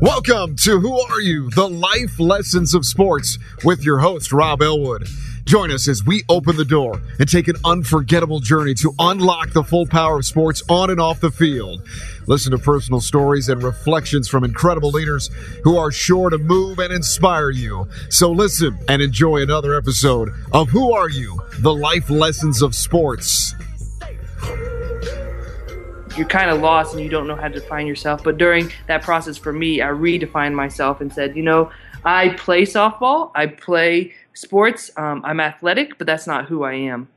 Welcome to Who Are You? The Life Lessons of Sports with your host, Rob Elwood. Join us as we open the door and take an unforgettable journey to unlock the full power of sports on and off the field. Listen to personal stories and reflections from incredible leaders who are sure to move and inspire you. So listen and enjoy another episode of Who Are You? The Life Lessons of Sports you're kind of lost and you don't know how to define yourself. But during that process for me, I redefined myself and said, you know, I play softball, I play sports, um, I'm athletic, but that's not who I am.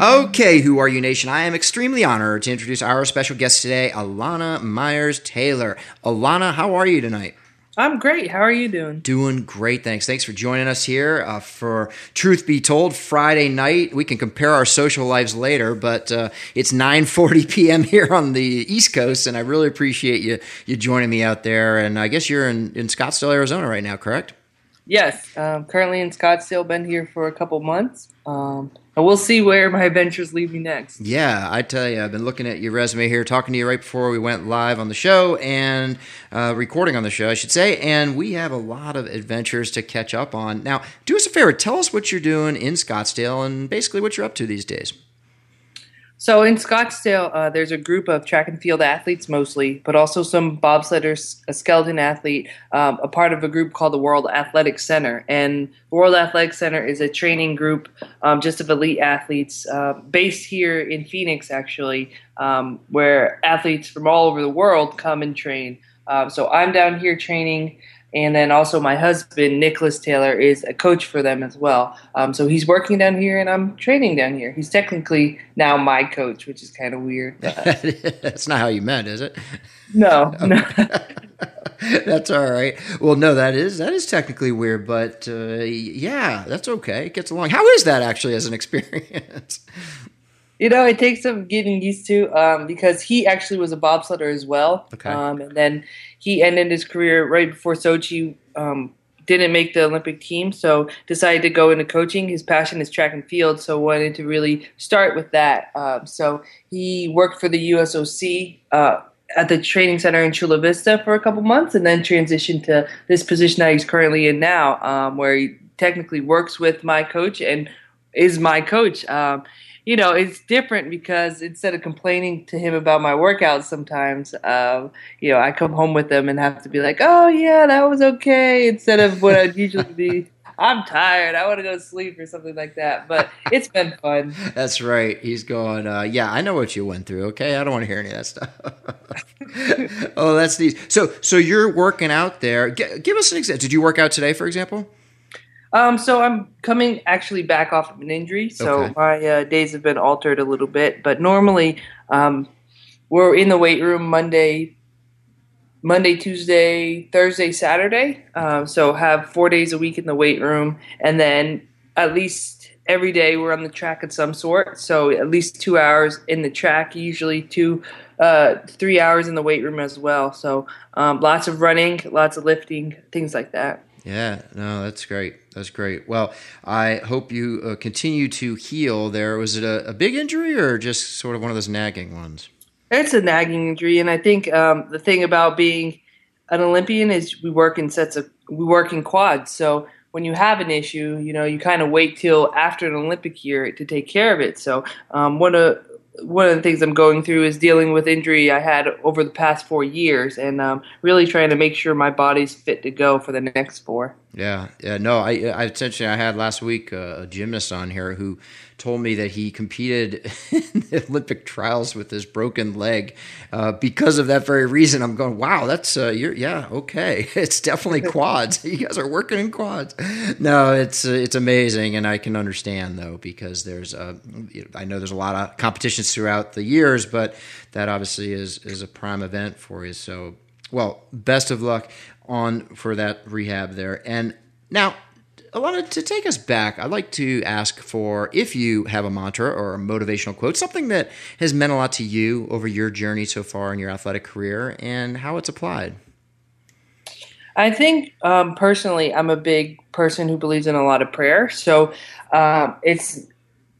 Okay, Who Are You Nation? I am extremely honored to introduce our special guest today, Elana Meyers Taylor. Elana, how are you tonight? I'm great. How are you doing? Doing great, thanks. Thanks for joining us here uh, for Truth Be Told Friday night. We can compare our social lives later, but uh, it's 9:40 p.m. here on the East Coast, and I really appreciate you you joining me out there. And I guess you're in, in Scottsdale, Arizona, right now, correct? Yes, um, currently in Scottsdale. Been here for a couple months. Um, we'll see where my adventures lead me next. Yeah, I tell you, I've been looking at your resume here, talking to you right before we went live on the show and uh, recording on the show, I should say. And we have a lot of adventures to catch up on. Now, do us a favor, tell us what you're doing in Scottsdale and basically what you're up to these days. So in Scottsdale, uh, there's a group of track and field athletes mostly, but also some bobsledders, a skeleton athlete, um, a part of a group called the World Athletic Center. And the World Athletic Center is a training group um, just of elite athletes uh, based here in Phoenix, actually, um, where athletes from all over the world come and train. Uh, so I'm down here training and then also my husband Nicholas Taylor is a coach for them as well. Um, so he's working down here, and I'm training down here. He's technically now my coach, which is kind of weird. That's not how you met, is it? No, no. that's all right. Well, no, that is that is technically weird, but uh, yeah, that's okay. It gets along. How is that actually as an experience? You know, it takes some getting used to um, because he actually was a bobsledder as well. Okay. Um, and then he ended his career right before Sochi. Um, didn't make the Olympic team, so decided to go into coaching. His passion is track and field, so wanted to really start with that. Um, so he worked for the USOC uh, at the training center in Chula Vista for a couple months, and then transitioned to this position that he's currently in now, um, where he technically works with my coach and is my coach. Um, you know, it's different because instead of complaining to him about my workouts sometimes, um, you know, I come home with them and have to be like, oh, yeah, that was okay, instead of what I'd usually be. I'm tired. I want to go to sleep or something like that. But it's been fun. That's right. He's going, uh, yeah, I know what you went through. Okay. I don't want to hear any of that stuff. oh, that's neat. So, so you're working out there. G- give us an example. Did you work out today, for example? Um, so I'm coming actually back off of an injury, so Okay. my uh, days have been altered a little bit. But normally, um, we're in the weight room Monday, Monday, Tuesday, Thursday, Saturday. Um, so have four days a week in the weight room, and then at least every day we're on the track of some sort. So at least two hours in the track, usually two, uh, three hours in the weight room as well. So um, lots of running, lots of lifting, things like that. Yeah, no, that's great. That's great. Well, I hope you uh, continue to heal there. Was it a, a big injury or just sort of one of those nagging ones? It's a nagging injury, and I think um, the thing about being an Olympian is we work in sets of we work in quads. So when you have an issue, you know, you kind of wait till after an Olympic year to take care of it. So um, one of one of the things I'm going through is dealing with injury I had over the past four years, and um, really trying to make sure my body's fit to go for the next four. Yeah, yeah. No, I, I essentially I had last week uh, a gymnast on here who told me that he competed in the Olympic trials with his broken leg uh, because of that very reason. I'm going, wow, that's uh, you're yeah, okay. It's definitely quads. you guys are working in quads. No, it's uh, it's amazing, and I can understand though because there's uh, I know there's a lot of competitions throughout the years, but that obviously is is a prime event for you. So, well, best of luck on for that rehab there. And now, Wanted to take us back. I'd like to ask for if you have a mantra or a motivational quote, something that has meant a lot to you over your journey so far in your athletic career, and how it's applied. I think um, personally, I'm a big person who believes in a lot of prayer. So um, it's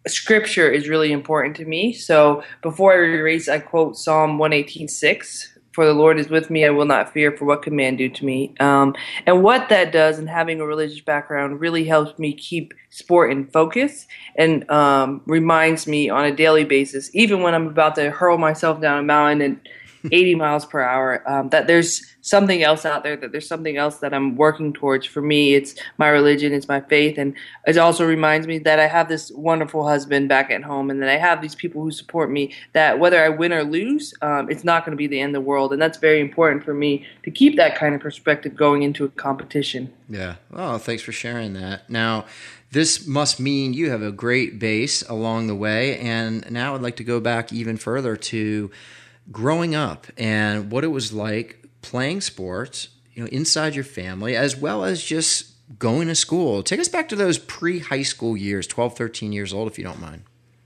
scripture is really important to me. So before every race, I quote Psalm 118:6. For the Lord is with me, I will not fear for what can man do to me. Um, and what that does, and having a religious background, really helps me keep sport in focus and um, reminds me on a daily basis, even when I'm about to hurl myself down a mountain and 80 miles per hour. Um, that there's something else out there. That there's something else that I'm working towards. For me, it's my religion, it's my faith, and it also reminds me that I have this wonderful husband back at home, and that I have these people who support me. That whether I win or lose, um, it's not going to be the end of the world, and that's very important for me to keep that kind of perspective going into a competition. Yeah. Oh, thanks for sharing that. Now. This must mean you have a great base along the way. And now I'd like to go back even further to growing up and what it was like playing sports, you know, inside your family, as well as just going to school. Take us back to those pre high school years, 12, 13 years old, if you don't mind.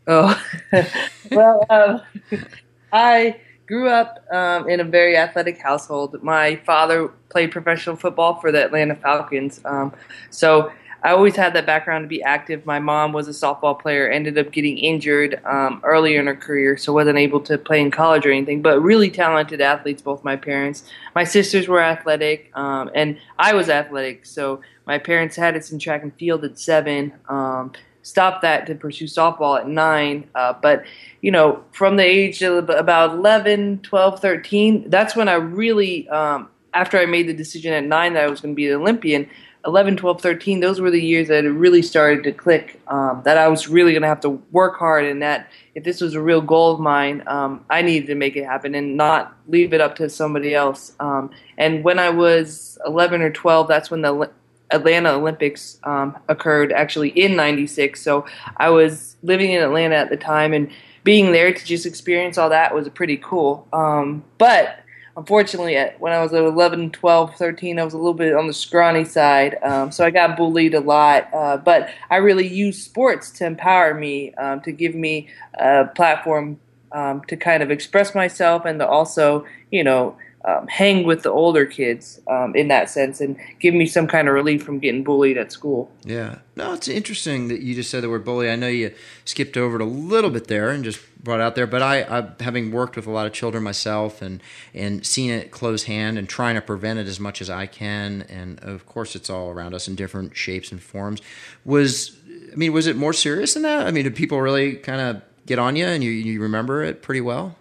Oh, well, um, I grew up um, in a very athletic household. My father played professional football for the Atlanta Falcons. Um, so I always had that background to be active. My mom was a softball player, ended up getting injured um, earlier in her career, so wasn't able to play in college or anything. But really talented athletes, both my parents. My sisters were athletic, um, and I was athletic. So my parents had us in track and field at seven. Um, stopped that to pursue softball at nine. Uh, but, you know, from the age of about 11, 12, 13, that's when I really, um, after I made the decision at nine that I was going to be an Olympian, 11, 12, 13, those were the years that it really started to click um, that I was really going to have to work hard and that if this was a real goal of mine, um, I needed to make it happen and not leave it up to somebody else. Um, and when I was 11 or 12, that's when the Atlanta Olympics um, occurred actually in 96. So I was living in Atlanta at the time and being there to just experience all that was pretty cool. Um, but unfortunately, when I was 11, 12, 13, I was a little bit on the scrawny side. Um, so I got bullied a lot. Uh, but I really used sports to empower me, um, to give me a platform um, to kind of express myself and to also, you know, um, hang with the older kids um, in that sense and give me some kind of relief from getting bullied at school. Yeah. No, it's interesting that you just said the word bully. I know you skipped over it a little bit there and just brought out there, but I, I having worked with a lot of children myself and, and seen it close hand and trying to prevent it as much as I can. And of course, it's all around us in different shapes and forms. Was, I mean, was it more serious than that? I mean, did people really kind of get on you and you, you remember it pretty well?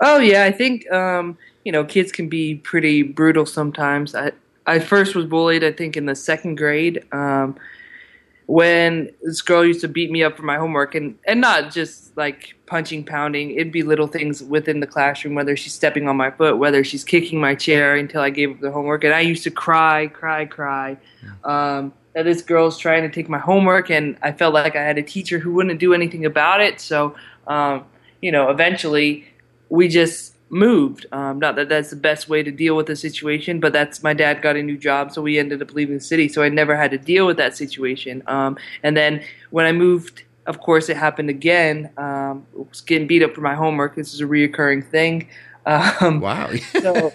Oh, yeah. I think, um, you know, kids can be pretty brutal sometimes. I I first was bullied, I think, in the second grade. Um, when this girl used to beat me up for my homework and, and not just like punching, pounding, it'd be little things within the classroom, whether she's stepping on my foot, whether she's kicking my chair until I gave up the homework. And I used to cry, cry, cry. Um, that this girl's trying to take my homework, and I felt like I had a teacher who wouldn't do anything about it. So, um, you know, eventually we just moved. Um, not that that's the best way to deal with the situation, but that's my dad got a new job, so we ended up leaving the city. So I never had to deal with that situation. Um, and then when I moved, of course, it happened again. Um, was getting beat up for my homework. This is a reoccurring thing. Um, wow. so,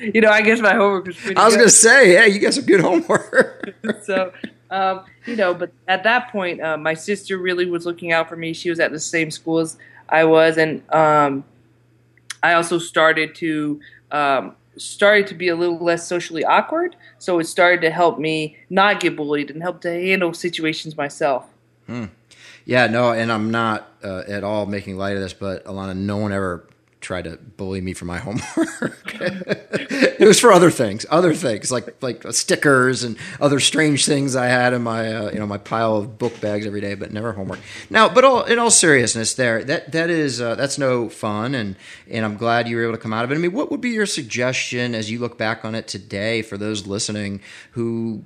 you know, I guess my homework was pretty. I was going to say, yeah, you got some good homework. so. Um, you know, but at that point, uh, my sister really was looking out for me. She was at the same school as I was, and um, I also started to um, started to be a little less socially awkward. So it started to help me not get bullied and help to handle situations myself. Hmm. Yeah, no, and I'm not uh, at all making light of this, but Elana, no one ever tried to bully me for my homework. it was for other things, other things like like stickers and other strange things I had in my uh, you know my pile of book bags every day, but never homework. Now, but all, in all seriousness, there that that is uh, that's no fun, and and I'm glad you were able to come out of it. I mean, what would be your suggestion as you look back on it today for those listening who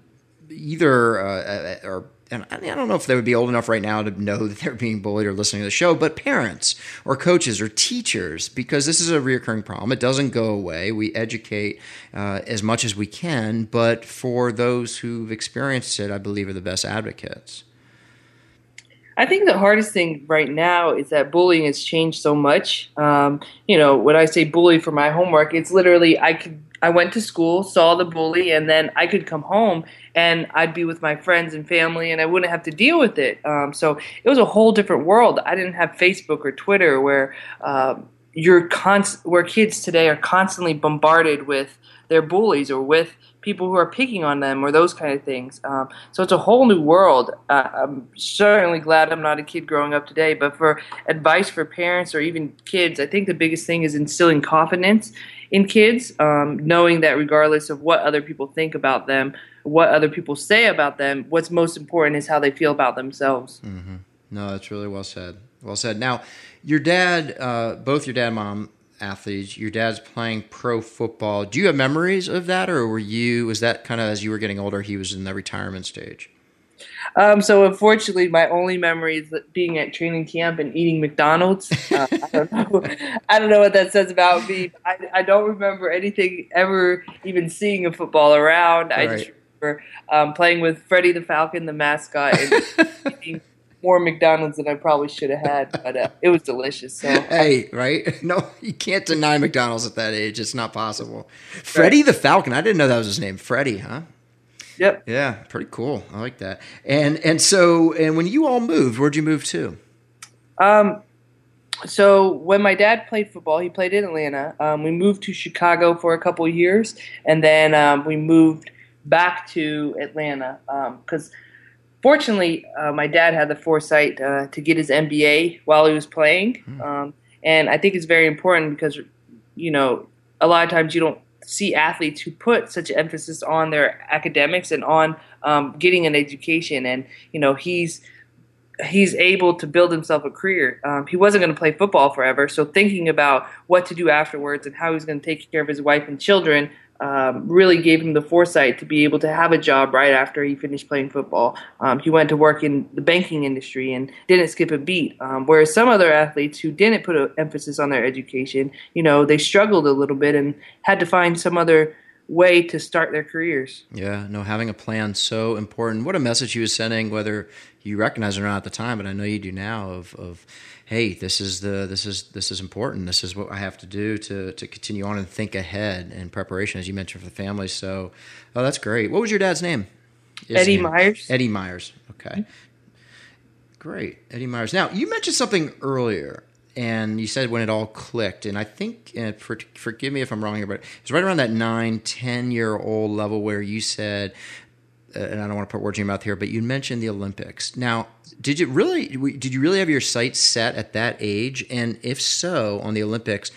either uh, are and I don't know if they would be old enough right now to know that they're being bullied or listening to the show, but parents or coaches or teachers, because this is a reoccurring problem. It doesn't go away. We educate uh, as much as we can, but for those who've experienced it, I believe are the best advocates. I think the hardest thing right now is that bullying has changed so much. Um, you know, when I say bully for my homework, it's literally I could I went to school, saw the bully, and then I could come home and I'd be with my friends and family, and I wouldn't have to deal with it. Um, so it was a whole different world. I didn't have Facebook or Twitter where um, you're const- where kids today are constantly bombarded with their bullies or with people who are picking on them or those kind of things. Um, so it's a whole new world. Uh, I'm certainly glad I'm not a kid growing up today, but for advice for parents or even kids, I think the biggest thing is instilling confidence in kids, um, knowing that regardless of what other people think about them, what other people say about them, what's most important is how they feel about themselves. Mm-hmm. No, that's really well said. Well said. Now, your dad, uh, both your dad and mom, athletes. Your dad's playing pro football. Do you have memories of that, or were you? Was that kind of as you were getting older? He was in the retirement stage. Um, so unfortunately, my only memory is being at training camp and eating McDonald's. Uh, I don't know. I don't know what that says about me. I, I, don't remember anything ever even seeing a football around. Right. I just remember um, playing with Freddie the Falcon, the mascot, and eating more McDonald's than I probably should have had, but uh, it was delicious. So hey, right? No, you can't deny McDonald's at that age. It's not possible. Right. Freddie the Falcon. I didn't know that was his name. Freddie, huh? Yep. Yeah, pretty cool. I like that. And and so and when you all moved, where'd you move to? Um, so when my dad played football, he played in Atlanta. Um, we moved to Chicago for a couple years, and then um, we moved back to Atlanta because. Um, fortunately, uh, my dad had the foresight uh, to get his MBA while he was playing, mm. um, and I think it's very important because you know a lot of times you don't see athletes who put such emphasis on their academics and on um, getting an education, and you know he's he's able to build himself a career. Um, he wasn't going to play football forever, so thinking about what to do afterwards and how he's going to take care of his wife and children um, really gave him the foresight to be able to have a job right after he finished playing football. Um, he went to work in the banking industry and didn't skip a beat. Um, whereas some other athletes who didn't put an emphasis on their education, you know, they struggled a little bit and had to find some other way to start their careers. Yeah, no, having a plan so important. What a message he was sending, whether you recognize it or not at the time, but I know you do now. Of, of hey, this is the this is this is important. This is what I have to do to to continue on and think ahead in preparation, as you mentioned for the family. So, oh, that's great. What was your dad's name? Eddie name? Meyers. Eddie Meyers. Okay. Great, Eddie Meyers. Now you mentioned something earlier and you said when it all clicked and i think and for, forgive me if i'm wrong here but it's right around that nine ten year old level where you said uh, and i don't want to put words in your mouth here but you mentioned the olympics. Now did you really did you really have your sights set at that age? And if so on the olympics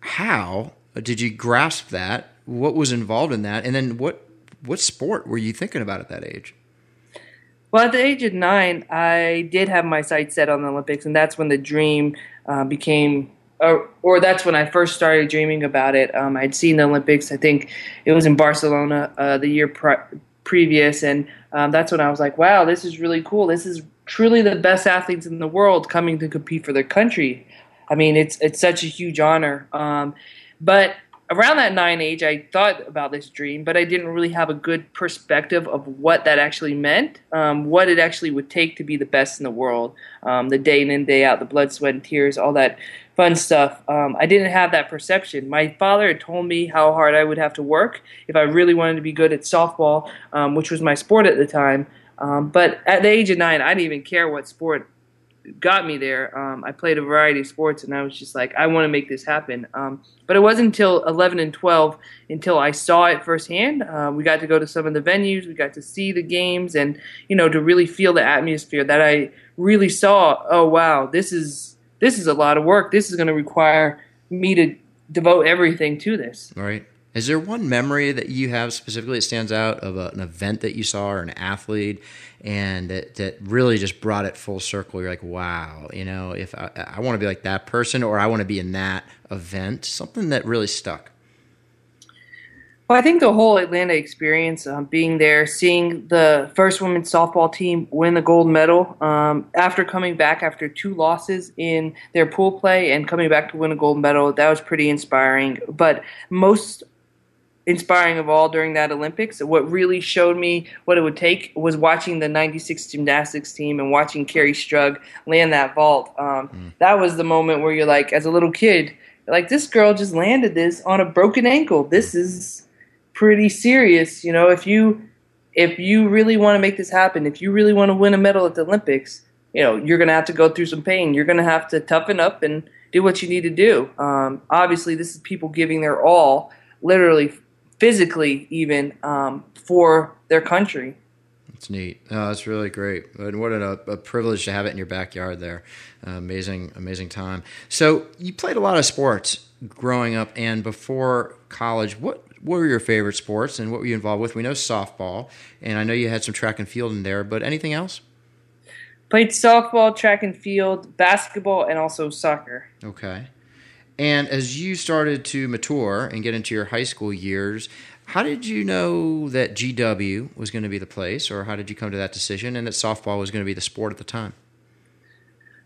how did you grasp that? What was involved in that? And then what what sport were you thinking about at that age? Well, at the age of nine, I did have my sights set on the Olympics, and that's when the dream uh, became, or, or, that's when I first started dreaming about it. Um, I'd seen the Olympics. I think it was in Barcelona uh, the year pre- previous, and um, that's when I was like, "Wow, this is really cool. This is truly the best athletes in the world coming to compete for their country." I mean, it's it's such a huge honor. Um, but around that nine age, I thought about this dream, but I didn't really have a good perspective of what that actually meant, um, what it actually would take to be the best in the world, um, the day in and day out, the blood, sweat, and tears, all that fun stuff. Um, I didn't have that perception. My father had told me how hard I would have to work if I really wanted to be good at softball, um, which was my sport at the time. Um, but at the age of nine, I didn't even care what sport got me there. Um, I played a variety of sports, and I was just like, I want to make this happen. Um, but it wasn't until 11 and 12 until I saw it firsthand. Uh, we got to go to some of the venues, we got to see the games, and you know, to really feel the atmosphere that I really saw. Oh wow, this is this is a lot of work. This is going to require me to devote everything to this. Right. Is there one memory that you have specifically that stands out of a, an event that you saw or an athlete and that, that really just brought it full circle? You're like, wow, you know, if I, I want to be like that person or I want to be in that event, something that really stuck. Well, I think the whole Atlanta experience, um, being there, seeing the first women's softball team win the gold medal um, after coming back after two losses in their pool play and coming back to win a gold medal, that was pretty inspiring. But most inspiring of all during that Olympics. What really showed me what it would take was watching the 96 gymnastics team and watching Kerri Strug land that vault. Um, mm. That was the moment where you're like, as a little kid, like this girl just landed this on a broken ankle. This is pretty serious. You know, if you if you really want to make this happen, if you really want to win a medal at the Olympics, you know, you're going to have to go through some pain. You're going to have to toughen up and do what you need to do. Um, obviously, this is people giving their all, literally, physically, even um, for their country. That's neat. Oh, that's really great. And what a, a, privilege to have it in your backyard there. Uh, amazing, amazing time. So you played a lot of sports growing up and before college. What what were your favorite sports and what were you involved with? We know softball, and I know you had some track and field in there, but anything else? Played softball, track and field, basketball, and also soccer. Okay. And as you started to mature and get into your high school years, how did you know that GW was going to be the place, or how did you come to that decision and that softball was going to be the sport at the time?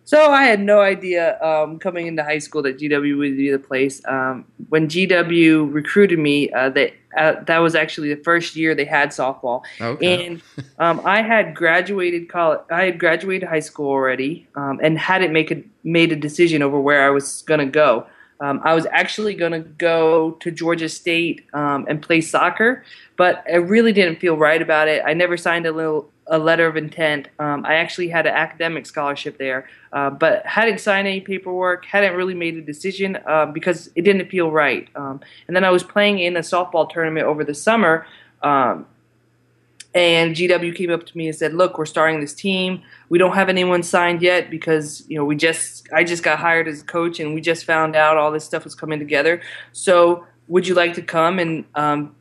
So I had no idea um, coming into high school that GW would be the place. Um, when GW recruited me, uh, that uh, that was actually the first year they had softball, okay. and um, I had graduated college. I had graduated high school already, um, and hadn't make a, made a decision over where I was going to go. Um, I was actually going to go to Georgia State um, and play soccer, but I really didn't feel right about it. I never signed a little a letter of intent. Um, I actually had an academic scholarship there, uh, but hadn't signed any paperwork, hadn't really made a decision uh, because it didn't feel right. Um, and then I was playing in a softball tournament over the summer, um, and GW came up to me and said, "Look, we're starting this team. We don't have anyone signed yet because you know we just I just got hired as a coach and we just found out all this stuff was coming together. So would you like to come and um,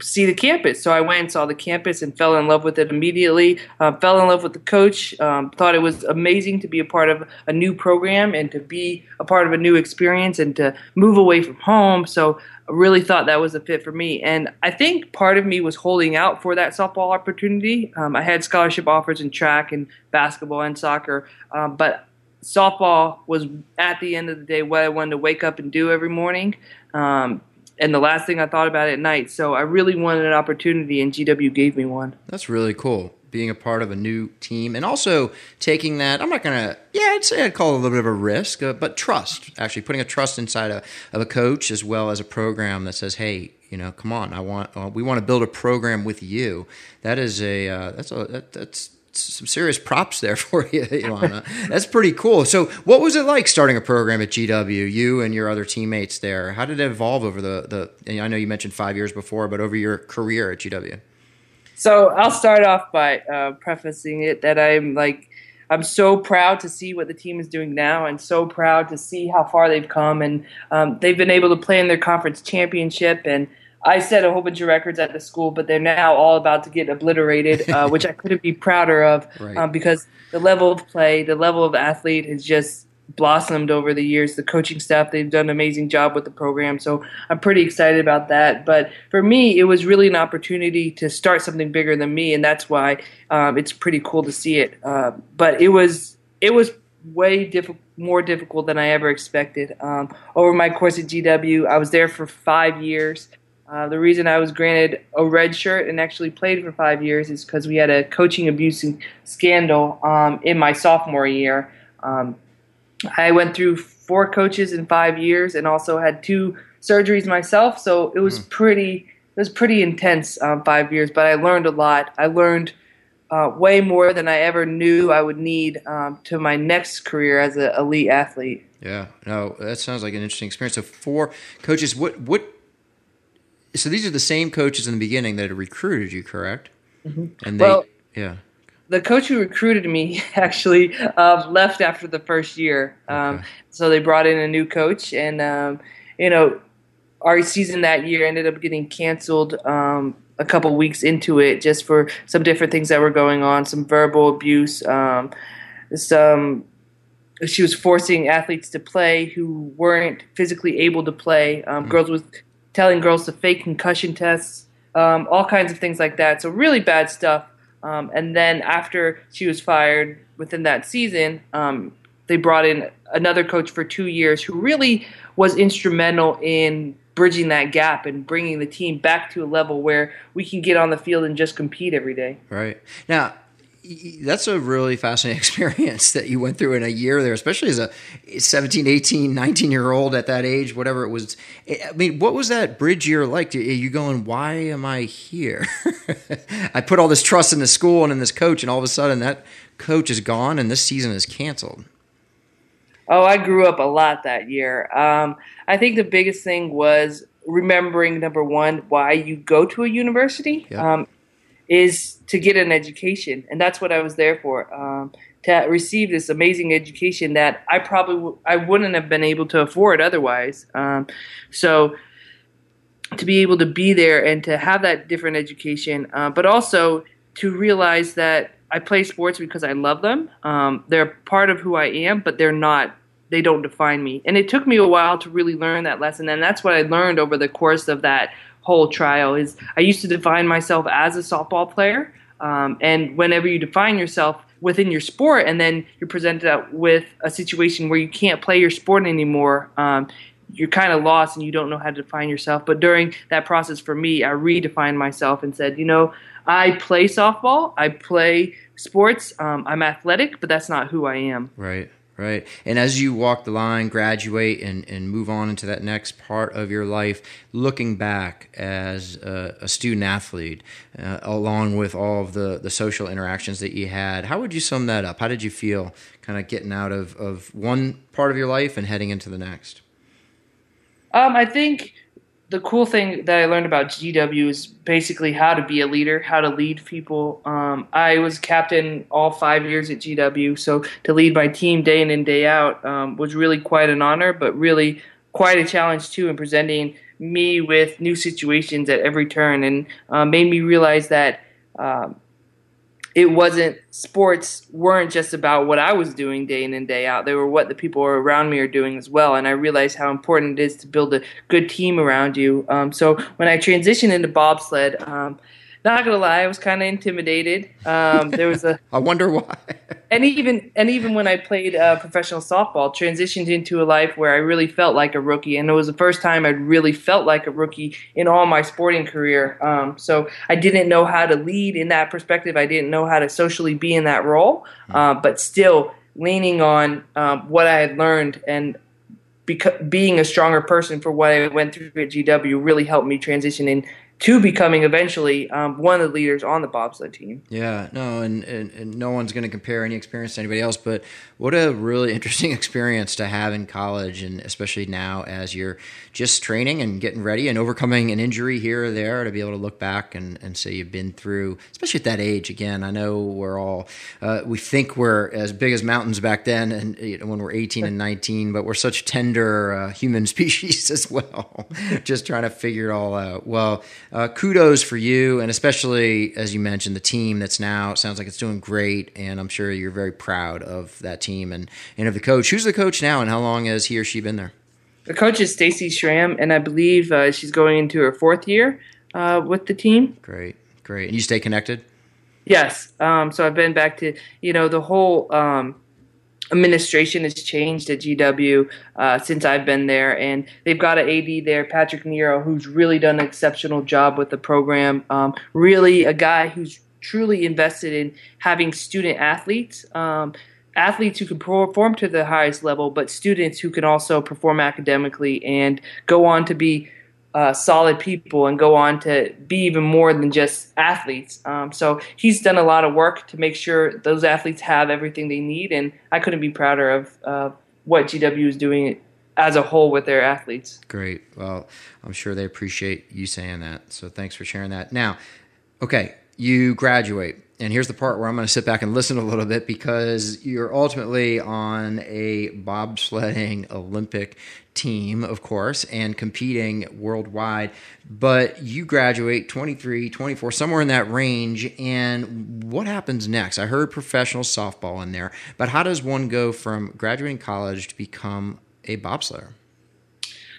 see the campus. So I went and saw the campus and fell in love with it immediately. Uh, fell in love with the coach. Um, thought it was amazing to be a part of a new program and to be a part of a new experience and to move away from home. So really thought that was a fit for me. And I think part of me was holding out for that softball opportunity. Um, I had scholarship offers in track and basketball and soccer, um, but softball was at the end of the day what I wanted to wake up and do every morning. Um, and the last thing I thought about at night. So I really wanted an opportunity, and GW gave me one. That's really cool. Being a part of a new team and also taking that, I'm not going to, yeah, I'd say I'd call it a little bit of a risk, uh, but trust, actually putting a trust inside a, of a coach as well as a program that says, hey, you know, come on, I want, uh, we want to build a program with you. That is a, uh, that's a, that, that's, some serious props there for you, Elana. That's pretty cool. So, what was it like starting a program at GW? You and your other teammates there. How did it evolve over the the? I know you mentioned five years before, but over your career at GW. So I'll start off by uh, prefacing it that I'm like I'm so proud to see what the team is doing now, and so proud to see how far they've come, and um, they've been able to play in their conference championship and I set a whole bunch of records at the school, but they're now all about to get obliterated, uh, which I couldn't be prouder of right. um, because the level of play, the level of athlete is just blossomed over the years. The coaching staff, they've done an amazing job with the program. So I'm pretty excited about that. But for me, it was really an opportunity to start something bigger than me. And that's why um, it's pretty cool to see it. Uh, but it was, it was way more difficult than I ever expected. Um, over my course at GW, I was there for five years. Uh, the reason I was granted a red shirt and actually played for five years is because we had a coaching abuse scandal um, in my sophomore year. Um, I went through four coaches in five years and also had two surgeries myself, so it was mm. pretty it was pretty intense um, five years. But I learned a lot. I learned uh, way more than I ever knew I would need um, to my next career as an elite athlete. Yeah, no, that sounds like an interesting experience. So four coaches. What what so these are the same coaches in the beginning that had recruited you, correct? Mm-hmm. And they, well, yeah. The coach who recruited me actually uh, left after the first year, um, okay. so they brought in a new coach, and um, you know, our season that year ended up getting canceled um, a couple weeks into it, just for some different things that were going on, some verbal abuse, um, some she was forcing athletes to play who weren't physically able to play. Um, mm-hmm. Girls with telling girls to fake concussion tests, um, all kinds of things like that. So really bad stuff. Um, and then after she was fired within that season, um, they brought in another coach for two years who really was instrumental in bridging that gap and bringing the team back to a level where we can get on the field and just compete every day. Right now, that's a really fascinating experience that you went through in a year there, especially as a 17, 18, 19 year old at that age, whatever it was. I mean, what was that bridge year like? Are you going, why am I here? I put all this trust in the school and in this coach, and all of a sudden that coach is gone and this season is canceled. Oh, I grew up a lot that year. Um, I think the biggest thing was remembering number one, why you go to a university. Yep. Um, is to get an education, and that's what I was there for. Um, to receive this amazing education that I probably w- I wouldn't have been able to afford otherwise. Um, so to be able to be there and to have that different education, uh, but also to realize that I play sports because I love them. Um, they're part of who I am, but they're not. They don't define me. And it took me a while to really learn that lesson, and that's what I learned over the course of that whole trial is I used to define myself as a softball player. Um, and whenever you define yourself within your sport and then you're presented with a situation where you can't play your sport anymore, um, you're kind of lost and you don't know how to define yourself. But during that process for me, I redefined myself and said, you know, I play softball, I play sports, um, I'm athletic, but that's not who I am. Right right? And as you walk the line, graduate, and, and move on into that next part of your life, looking back as a, a student athlete, uh, along with all of the, the social interactions that you had, how would you sum that up? How did you feel kind of getting out of, of one part of your life and heading into the next? Um, I think the cool thing that I learned about GW is basically how to be a leader, how to lead people. Um, I was captain all five years at GW, so to lead my team day in and day out um, was really quite an honor, but really quite a challenge too in presenting me with new situations at every turn, and uh, made me realize that um, it wasn't sports weren't just about what I was doing day in and day out. They were what the people around me are doing as well. And I realized how important it is to build a good team around you. Um, so when I transitioned into bobsled, um, not gonna lie, I was kind of intimidated. Um, there was a. I wonder why. and even and even when I played uh, professional softball, transitioned into a life where I really felt like a rookie, and it was the first time I really felt like a rookie in all my sporting career. Um, so I didn't know how to lead in that perspective. I didn't know how to socially be in that role, uh, but still leaning on um, what I had learned and being a stronger person for what I went through at GW really helped me transition in to becoming eventually um, one of the leaders on the bobsled team. Yeah, no, and, and, and no one's going to compare any experience to anybody else, but what a really interesting experience to have in college, and especially now as you're just training and getting ready and overcoming an injury here or there to be able to look back and, and say you've been through, especially at that age. Again, I know we're all, uh, we think we're as big as mountains back then and you know, when we're 18 and 19, but we're such tender uh, human species as well, just trying to figure it all out. Well, uh, kudos for you, and especially as you mentioned, the team that's now sounds like it's doing great, and I'm sure you're very proud of that team and and of the coach. Who's the coach now, and how long has he or she been there? The coach is Stacy Schramm, and I believe uh, she's going into her fourth year uh, with the team. Great, great, and you stay connected. Yes. Um, so I've been back to you know the whole um, administration has changed at GW uh, since I've been there, and they've got an AD there, Patrick Nero, who's really done an exceptional job with the program. Um, really, a guy who's truly invested in having student athletes. Um, athletes who can perform to the highest level, but students who can also perform academically and go on to be uh, solid people and go on to be even more than just athletes. Um, so he's done a lot of work to make sure those athletes have everything they need, and I couldn't be prouder of uh, what GW is doing as a whole with their athletes. Great. Well, I'm sure they appreciate you saying that. So thanks for sharing that. Now, okay, you graduate and here's the part where I'm going to sit back and listen a little bit because you're ultimately on a bobsledding Olympic team, of course, and competing worldwide. But you graduate 23, 24, somewhere in that range. And what happens next? I heard professional softball in there, but how does one go from graduating college to become a bobsledder?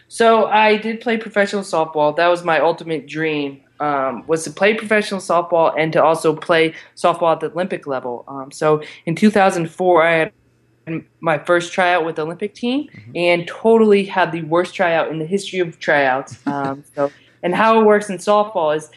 So I did play professional softball. That was my ultimate dream um, was to play professional softball and to also play softball at the Olympic level. Um, so in 2004, I had my first tryout with the Olympic team mm-hmm. and totally had the worst tryout in the history of tryouts. Um, so, and how it works in softball is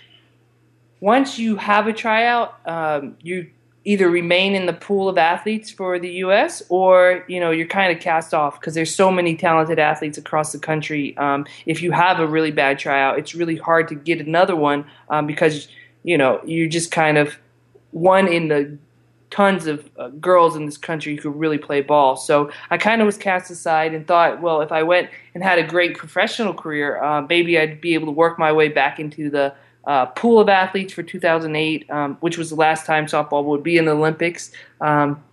once you have a tryout, um, you either remain in the pool of athletes for the U.S. or you know you're kind of cast off because there's so many talented athletes across the country. Um, if you have a really bad tryout, it's really hard to get another one um, because you know you're just kind of one in the tons of uh, girls in this country who could really play ball. So I kind of was cast aside and thought, well, if I went and had a great professional career, uh, maybe I'd be able to work my way back into the uh, pool of athletes for 2008, um, which was the last time softball would be in the Olympics. Um,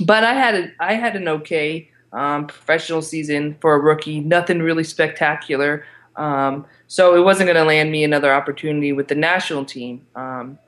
but I had a, I had an okay um, professional season for a rookie. Nothing really spectacular. Um, so it wasn't going to land me another opportunity with the national team. Um,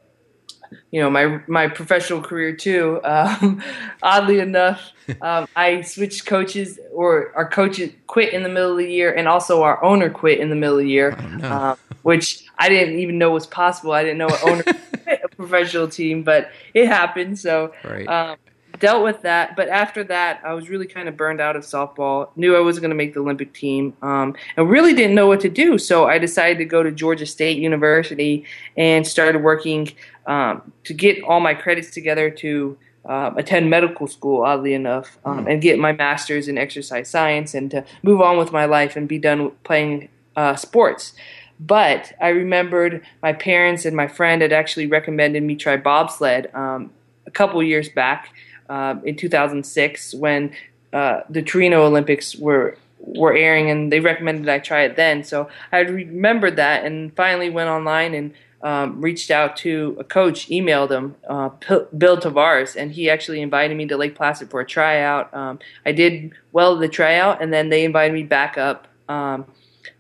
you know my my professional career too. Um, oddly enough, um, I switched coaches, or our coach quit in the middle of the year, and also our owner quit in the middle of the year, oh, no. Um, which I didn't even know was possible. I didn't know what owner a professional team, but it happened. So right. Um, dealt with that. But after that, I was really kind of burned out of softball. Knew I wasn't going to make the Olympic team, um, and really didn't know what to do. So I decided to go to Georgia State University and started working um, to get all my credits together to. Uh, attend medical school, oddly enough, um, and get my master's in exercise science and to move on with my life and be done playing uh, sports. But I remembered my parents and my friend had actually recommended me try bobsled um, a couple years back, uh, in 2006 when uh, the Torino Olympics were were airing, and they recommended I try it then. So I remembered that, and finally went online and um, reached out to a coach, emailed him, uh, Bill Tavares, and he actually invited me to Lake Placid for a tryout. Um, I did well at the tryout, and then they invited me back up um,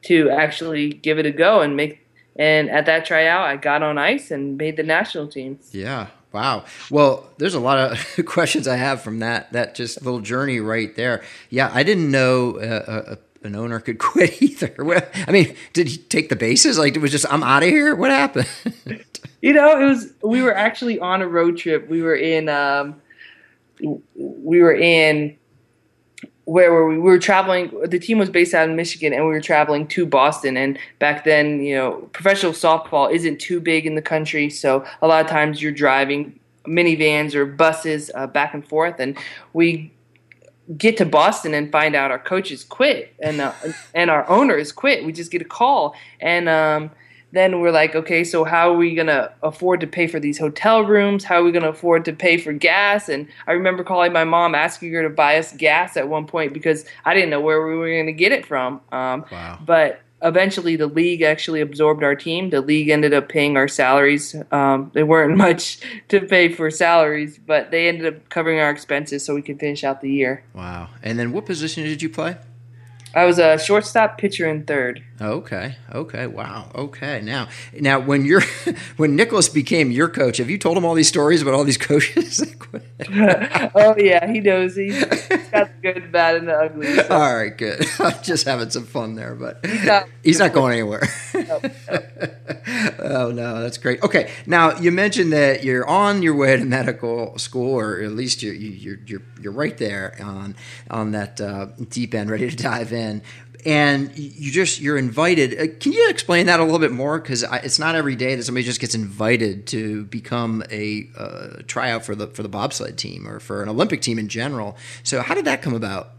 to actually give it a go and make. And at that tryout, I got on ice and made the national team. Yeah, Wow. Well, there's a lot of questions I have from that that just little journey right there. Yeah, I didn't know uh, uh, an owner could quit either. I mean, did he take the bases? Like it was just I'm out of here. What happened? you know, it was we were actually on a road trip. We were in um, we were in where were we? We were traveling. The team was based out in Michigan, and we were traveling to Boston. And back then, you know, professional softball isn't too big in the country, so a lot of times you're driving minivans or buses uh, back and forth. And we get to Boston and find out our coaches quit and uh, and our owners quit. We just get a call, and um, then we're like, okay, so how are we going to afford to pay for these hotel rooms? How are we going to afford to pay for gas? And I remember calling my mom, asking her to buy us gas at one point because I didn't know where we were going to get it from. Um, wow. But eventually, the league actually absorbed our team. The league ended up paying our salaries. Um, they weren't much to pay for salaries, but they ended up covering our expenses so we could finish out the year. Wow. And then what position did you play? I was a shortstop, pitcher, and third. Okay. Okay. Wow. Okay. Now, now, when you're when Nicholas became your coach, have you told him all these stories about all these coaches? oh yeah, he knows. He's, got the good, bad, and the ugly. So. All right. Good. I'm just having some fun there, but he's not, he's not going anywhere. oh no, that's great. Okay. Now you mentioned that you're on your way to medical school, or at least you're you're you're, you're right there on on that uh, deep end, ready to dive in and you just you're invited. Uh, can you explain that a little bit more? Because it's not every day that somebody just gets invited to become a uh, tryout for the for the bobsled team or for an Olympic team in general. So how did that come about?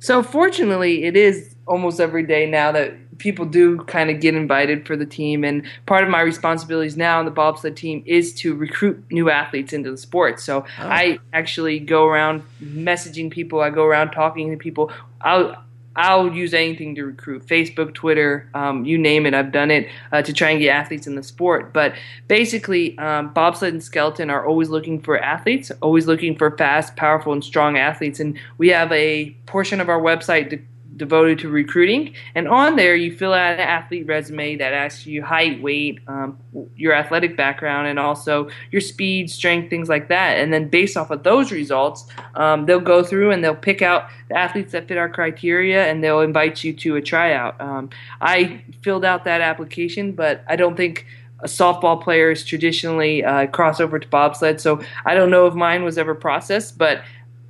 So fortunately, it is almost every day now that people do kind of get invited for the team. And part of my responsibilities now on the bobsled team is to recruit new athletes into the sport. So oh. I actually go around messaging people. I go around talking to people. I'll I'll use anything to recruit Facebook, Twitter, um, you name it. I've done it uh, to try and get athletes in the sport. But basically, um, bobsled and skeleton are always looking for athletes, always looking for fast, powerful, and strong athletes. And we have a portion of our website to devoted to recruiting. And on there, you fill out an athlete resume that asks you height, weight, um, your athletic background, and also your speed, strength, things like that. And then based off of those results, um, they'll go through and they'll pick out the athletes that fit our criteria and they'll invite you to a tryout. Um, I filled out that application, but I don't think a softball players traditionally uh, cross over to bobsled. So I don't know if mine was ever processed, but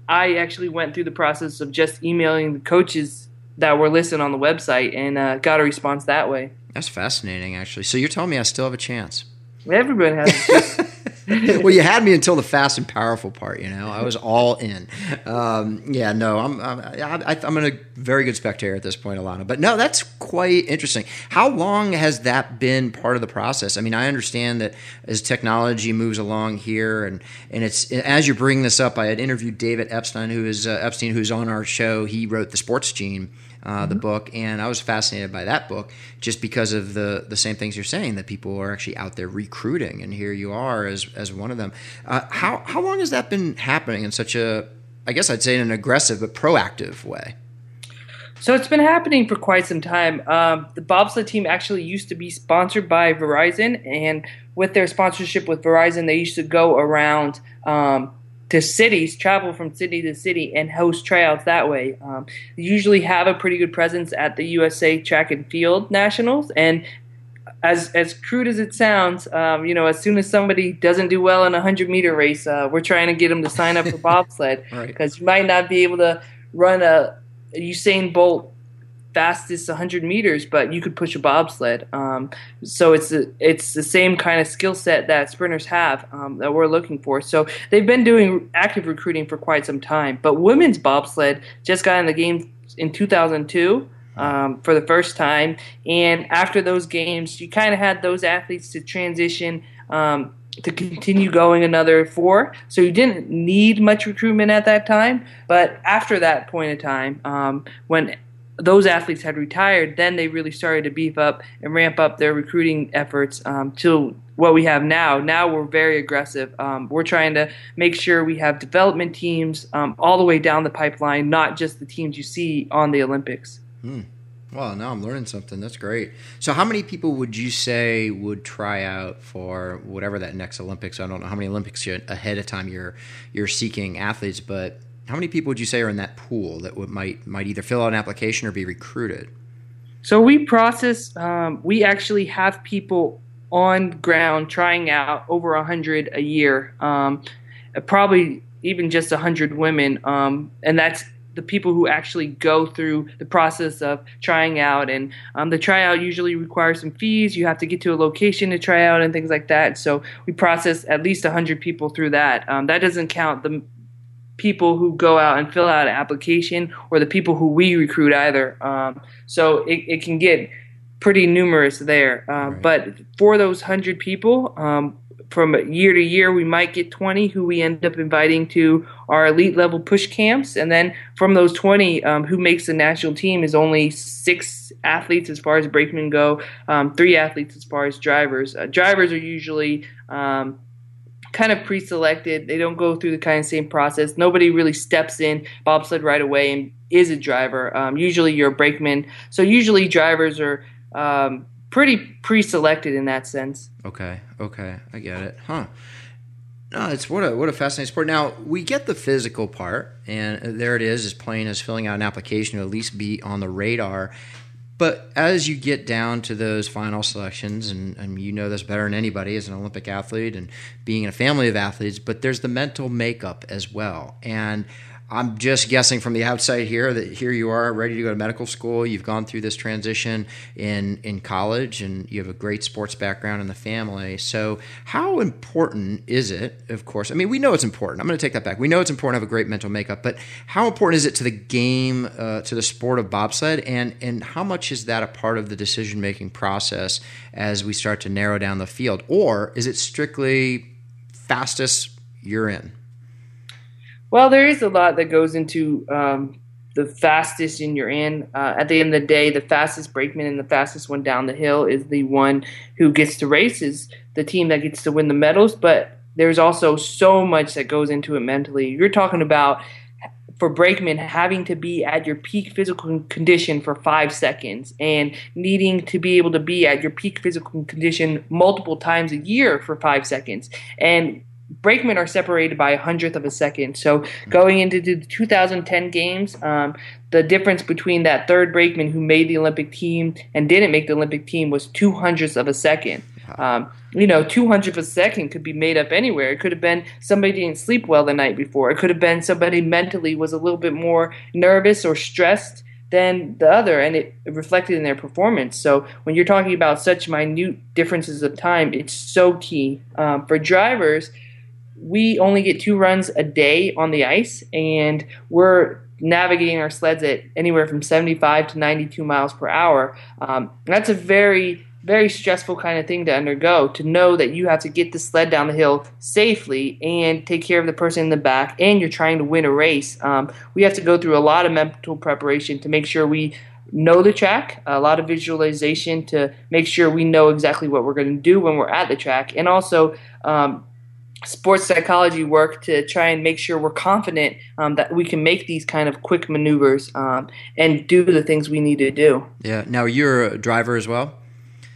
I actually went through the process of just emailing the coaches that were listed on the website and uh, got a response that way. That's fascinating, actually. So you're telling me I still have a chance? Everyone has. well, you had me until the fast and powerful part. You know, I was all in. Um, yeah, no, I'm I'm, I, am a very good spectator at this point, Elana. But no, that's quite interesting. How long has that been part of the process? I mean, I understand that as technology moves along here, and and it's as you're bringing this up, I had interviewed David Epstein, who is uh, Epstein, who's on our show. He wrote the Sports Gene uh, the mm-hmm. book, and I was fascinated by that book just because of the the same things you're saying that people are actually out there recruiting, and here you are as as one of them. Uh, how how long has that been happening in such a, I guess I'd say in an aggressive but proactive way? So it's been happening for quite some time. Um, the bobsled team actually used to be sponsored by Verizon, and with their sponsorship with Verizon, they used to go around um, to cities, travel from city to city, and host tryouts that way. Um, usually have a pretty good presence at the USA Track and Field Nationals, and as as crude as it sounds, um, you know, as soon as somebody doesn't do well in a hundred meter race, uh, we're trying to get them to sign up for bobsled because right. you might not be able to run a Usain Bolt fastest 100 meters, but you could push a bobsled. Um, so it's the, it's the same kind of skill set that sprinters have um, that we're looking for. So they've been doing active recruiting for quite some time. But women's bobsled just got in the game in 2002. Um, for the first time, and after those games, you kind of had those athletes to transition um, to continue going another four. So you didn't need much recruitment at that time. But after that point of time, um, when those athletes had retired, then they really started to beef up and ramp up their recruiting efforts um, to what we have now. Now we're very aggressive. Um, we're trying to make sure we have development teams um, all the way down the pipeline, not just the teams you see on the Olympics. Hmm. Well, now I'm learning something. That's great. So, how many people would you say would try out for whatever that next Olympics? I don't know how many Olympics ahead of time you're you're seeking athletes, but how many people would you say are in that pool that would, might might either fill out an application or be recruited? So we process. Um, we actually have people on ground trying out over a hundred a year. Um, probably even just a hundred women, um, and that's the people who actually go through the process of trying out. And um, the tryout usually requires some fees. You have to get to a location to try out and things like that. So we process at least 100 people through that. Um, that doesn't count the people who go out and fill out an application or the people who we recruit either. Um, so it, it, can get pretty numerous there. Uh, right. But for those 100 people, um, from year to year, we might get 20 who we end up inviting to our elite level push camps. And then from those 20, um, who makes the national team is only six athletes as far as brakemen go, um, three athletes as far as drivers. Uh, drivers are usually um, kind of pre-selected. They don't go through the kind of same process. Nobody really steps in bobsled right away and is a driver. Um, usually you're a brakeman. So usually drivers are um, pretty pre-selected in that sense. Okay, okay, I get it. Huh. No, it's what a what a fascinating sport. Now we get the physical part, and there it is, as plain as filling out an application to at least be on the radar. But as you get down to those final selections, and, and, you know this better than anybody as an Olympic athlete and being in a family of athletes, but there's the mental makeup as well. And I'm just guessing from the outside here that here you are ready to go to medical school. You've gone through this transition in in college, and you have a great sports background in the family. So, how important is it? Of course, I mean we know it's important. I'm going to take that back. We know it's important to have a great mental makeup, but how important is it to the game, uh, to the sport of bobsled, and and how much is that a part of the decision making process as we start to narrow down the field, or is it strictly fastest you're in? Well, there is a lot that goes into um, the fastest in your end. Uh, at the end of the day, the fastest brakeman and the fastest one down the hill is the one who gets to race, is the team that gets to win the medals. But there's also so much that goes into it mentally. You're talking about for brakemen having to be at your peak physical condition for five seconds and needing to be able to be at your peak physical condition multiple times a year for five seconds. And brakemen are separated by a hundredth of a second. So going into the 2010 games, um, the difference between that third brakeman who made the Olympic team and didn't make the Olympic team was two hundredths of a second. Um, you know, two hundredths of a second could be made up anywhere. It could have been somebody didn't sleep well the night before. It could have been somebody mentally was a little bit more nervous or stressed than the other, and it reflected in their performance. So when you're talking about such minute differences of time, it's so key um, for drivers we only get two runs a day on the ice, and we're navigating our sleds at anywhere from 75 to 92 miles per hour. Um, that's a very very stressful kind of thing to undergo to know that you have to get the sled down the hill safely and take care of the person in the back and you're trying to win a race um, we have to go through a lot of mental preparation to make sure we know the track a lot of visualization to make sure we know exactly what we're going to do when we're at the track and also um, sports psychology work to try and make sure we're confident um, that we can make these kind of quick maneuvers um, and do the things we need to do. Yeah. Now you're a driver as well.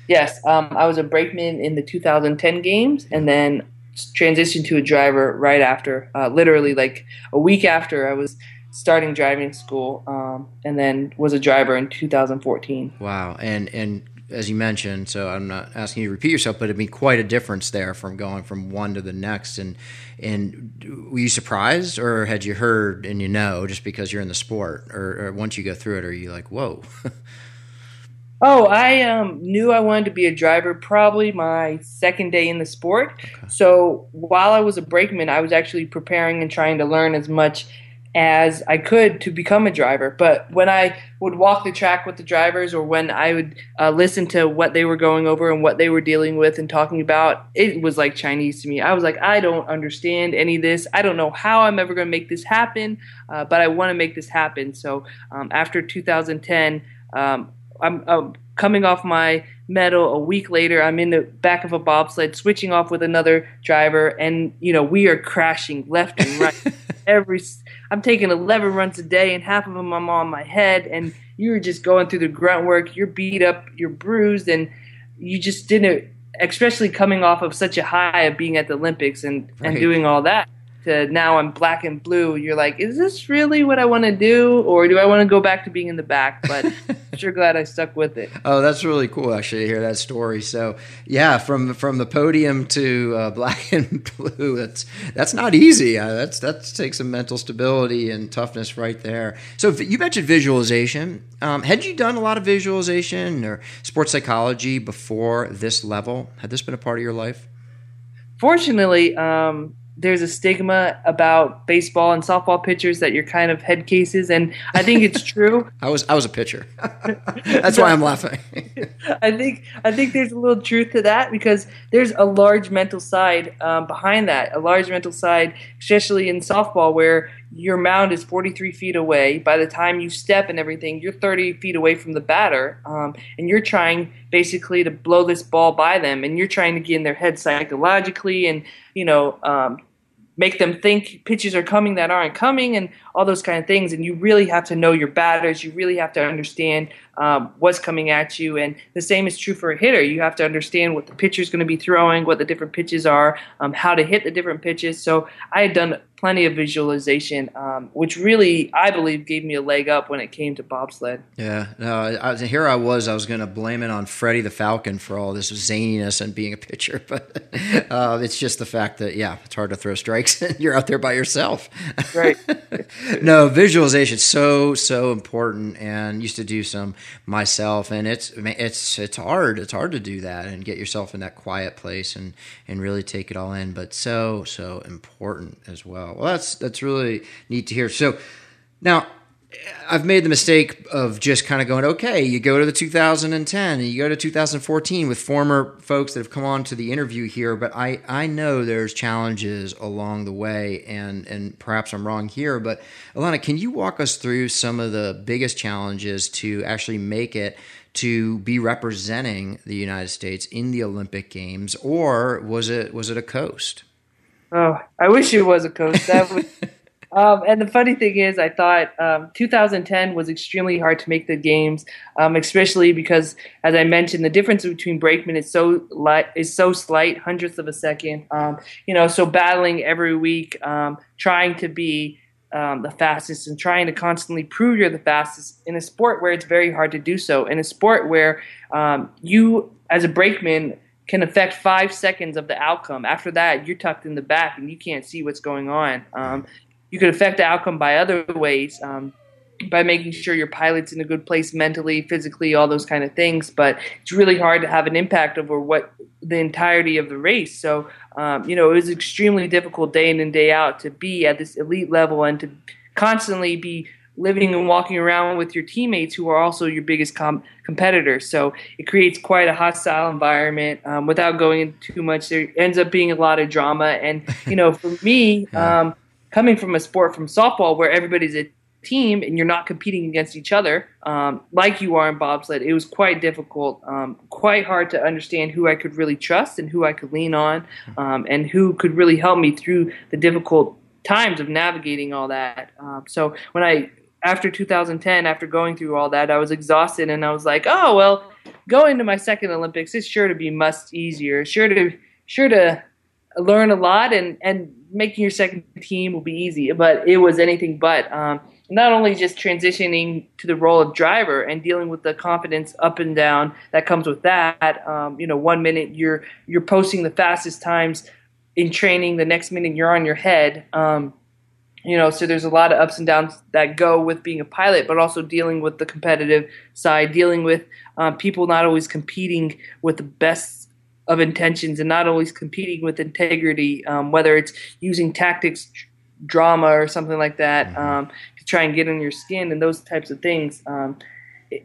Yes, um, I was a brakeman in the 2010 games, and then transitioned to a driver right after. Uh, literally, like a week after I was starting driving school, um, and then was a driver in 2014. Wow, and and as you mentioned, so I'm not asking you to repeat yourself, but it'd be quite a difference there from going from one to the next. And and were you surprised, or had you heard and you know just because you're in the sport, or, or once you go through it, are you like, whoa? Oh, I um, knew I wanted to be a driver probably my second day in the sport. Okay. So while I was a brakeman, I was actually preparing and trying to learn as much as I could to become a driver. But when I would walk the track with the drivers or when I would uh, listen to what they were going over and what they were dealing with and talking about, it was like Chinese to me. I was like, I don't understand any of this. I don't know how I'm ever going to make this happen, uh, but I want to make this happen. So um, after 2010, um, I'm, I'm coming off my medal a week later. I'm in the back of a bobsled, switching off with another driver, and you know we are crashing left and right. Every I'm taking 11 runs a day, and half of them I'm on my head, and you're just going through the grunt work. You're beat up, you're bruised, and you just didn't. Especially coming off of such a high of being at the Olympics and, right. and doing all that to now I'm black and blue, you're like, is this really what I want to do, or do I want to go back to being in the back? But I'm sure glad I stuck with it. Oh, that's really cool actually to hear that story. So yeah, from from the podium to uh, black and blue, that's that's not easy. Uh, that's that takes some mental stability and toughness right there. So you mentioned visualization. Um, had you done a lot of visualization or sports psychology before this level? Had this been a part of your life? Fortunately, um, there's a stigma about baseball and softball pitchers that you're kind of head cases, and I think it's true. I was I was a pitcher. That's why I'm laughing. I think I think there's a little truth to that because there's a large mental side um, behind that. A large mental side, especially in softball, where your mound is 43 feet away. By the time you step and everything, you're 30 feet away from the batter, um, and you're trying basically to blow this ball by them, and you're trying to get in their head psychologically and you know, um, make them think pitches are coming that aren't coming and all those kind of things. And you really have to know your batters. You really have to understand um, what's coming at you. And the same is true for a hitter. You have to understand what the pitcher is going to be throwing, what the different pitches are, um, how to hit the different pitches. So I had done plenty of visualization, um, which really, I believe, gave me a leg up when it came to bobsled. Yeah, no, I, here I was. I was going to blame it on Freddie the Falcon for all this zaniness and being a pitcher, but uh, it's just the fact that yeah, it's hard to throw strikes and you're out there by yourself. Right. no, visualization so so important, and used to do some myself, and it's it's it's hard. It's hard to do that and get yourself in that quiet place and and really take it all in, but so so important as well. Well, that's that's really neat to hear. So now I've made the mistake of just kind of going, okay, you go to the 2010 and you go to 2014 with former folks that have come on to the interview here, but I, I know there's challenges along the way, and, and perhaps I'm wrong here, but Elana, can you walk us through some of the biggest challenges to actually make it to be representing the United States in the Olympic Games, or was it was it a coast? Oh, I wish it was a coast. That would. um, and the funny thing is, I thought um, 2010 was extremely hard to make the games, um, especially because, as I mentioned, the difference between brakemen is so light, is so slight, hundredths of a second. Um, you know, so battling every week, um, trying to be um, the fastest and trying to constantly prove you're the fastest in a sport where it's very hard to do so. In a sport where you, as a brakeman, can affect five seconds of the outcome. After that, you're tucked in the back and you can't see what's going on. Um, you can affect the outcome by other ways, um, by making sure your pilot's in a good place mentally, physically, all those kind of things. But it's really hard to have an impact over what the entirety of the race. So um, you know, it was extremely difficult day in and day out to be at this elite level and to constantly be living and walking around with your teammates who are also your biggest com- competitors. So it creates quite a hostile environment. Um, without going into too much, there ends up being a lot of drama. And you know, for me, yeah. um, coming from a sport from softball where everybody's a team and you're not competing against each other um, like you are in bobsled, it was quite difficult, um, quite hard to understand who I could really trust and who I could lean on, um, and who could really help me through the difficult times of navigating all that. Um, so when I after 2010, after going through all that, I was exhausted and I was like, oh well, going to my second Olympics is sure to be much easier, sure to sure to learn a lot, and and making your second team will be easy. But it was anything but. Um, not only just transitioning to the role of driver and dealing with the confidence up and down that comes with that. Um, you know, one minute you're you're posting the fastest times in training, the next minute you're on your head. Um, you know, so there's a lot of ups and downs that go with being a pilot, but also dealing with the competitive side, dealing with um, people not always competing with the best of intentions and not always competing with integrity, um, whether it's using tactics, drama, or something like that mm-hmm. um, to try and get in your skin and those types of things. Um,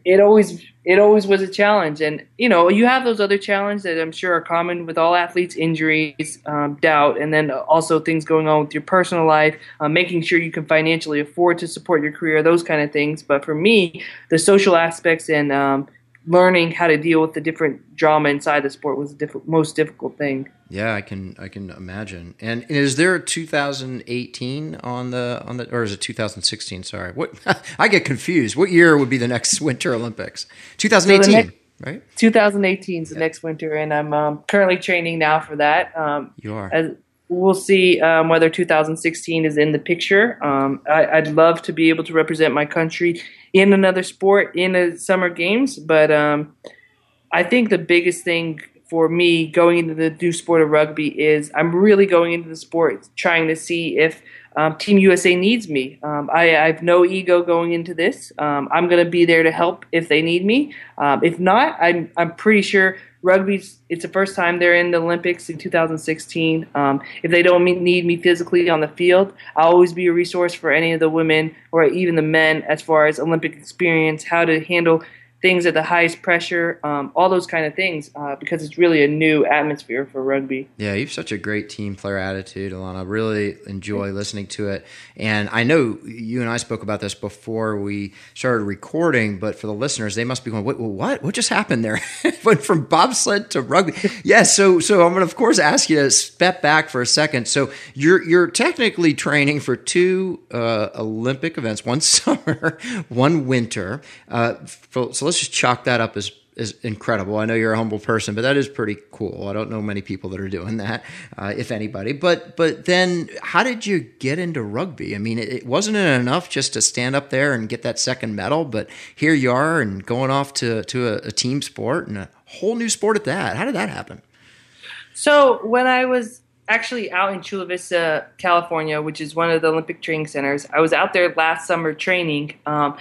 it always it always was a challenge and you know you have those other challenges that i'm sure are common with all athletes injuries um, doubt and then also things going on with your personal life uh, making sure you can financially afford to support your career those kind of things but for me the social aspects and um, learning how to deal with the different drama inside the sport was the diff- most difficult thing. Yeah, I can I can imagine. And is there a 2018 on the on the or is it 2016? Sorry, what I get confused. What year would be the next Winter Olympics? 2018. So next, right? 2018 is the next winter, and I'm um, currently training now for that. Um, you are. As, we'll see um, whether 2016 is in the picture. Um, I, would love to be able to represent my country in another sport in the summer games, but um, I think the biggest thing for me going into the new sport of rugby is I'm really going into the sport trying to see if um, Team USA needs me. Um, I, I, have no ego going into this. Um, I'm going to be there to help if they need me. Um, if not, I'm, I'm pretty sure rugby's it's the first time they're in the Olympics in 2016. Um, if they don't need me physically on the field, I'll always be a resource for any of the women or even the men as far as Olympic experience, how to handle things at the highest pressure, um, all those kind of things, uh, because it's really a new atmosphere for rugby. Yeah, you have such a great team player attitude, Elana. Really enjoy listening to it. And I know you and I spoke about this before we started recording, but for the listeners, they must be going, "What? What? What just happened there? Went from bobsled to rugby?" yes. Yeah, so, so I'm going to, of course, ask you to step back for a second. So you're you're technically training for two uh, Olympic events, one summer, one winter. Uh, so let's just chalk that up as is incredible. I know you're a humble person, but that is pretty cool. I don't know many people that are doing that, uh, if anybody. But but then, how did you get into rugby? I mean, it, it, wasn't enough just to stand up there and get that second medal, but here you are and going off to to a, a team sport and a whole new sport at that. How did that happen? So when I was actually out in Chula Vista, California, which is one of the Olympic training centers, I was out there last summer training. Um,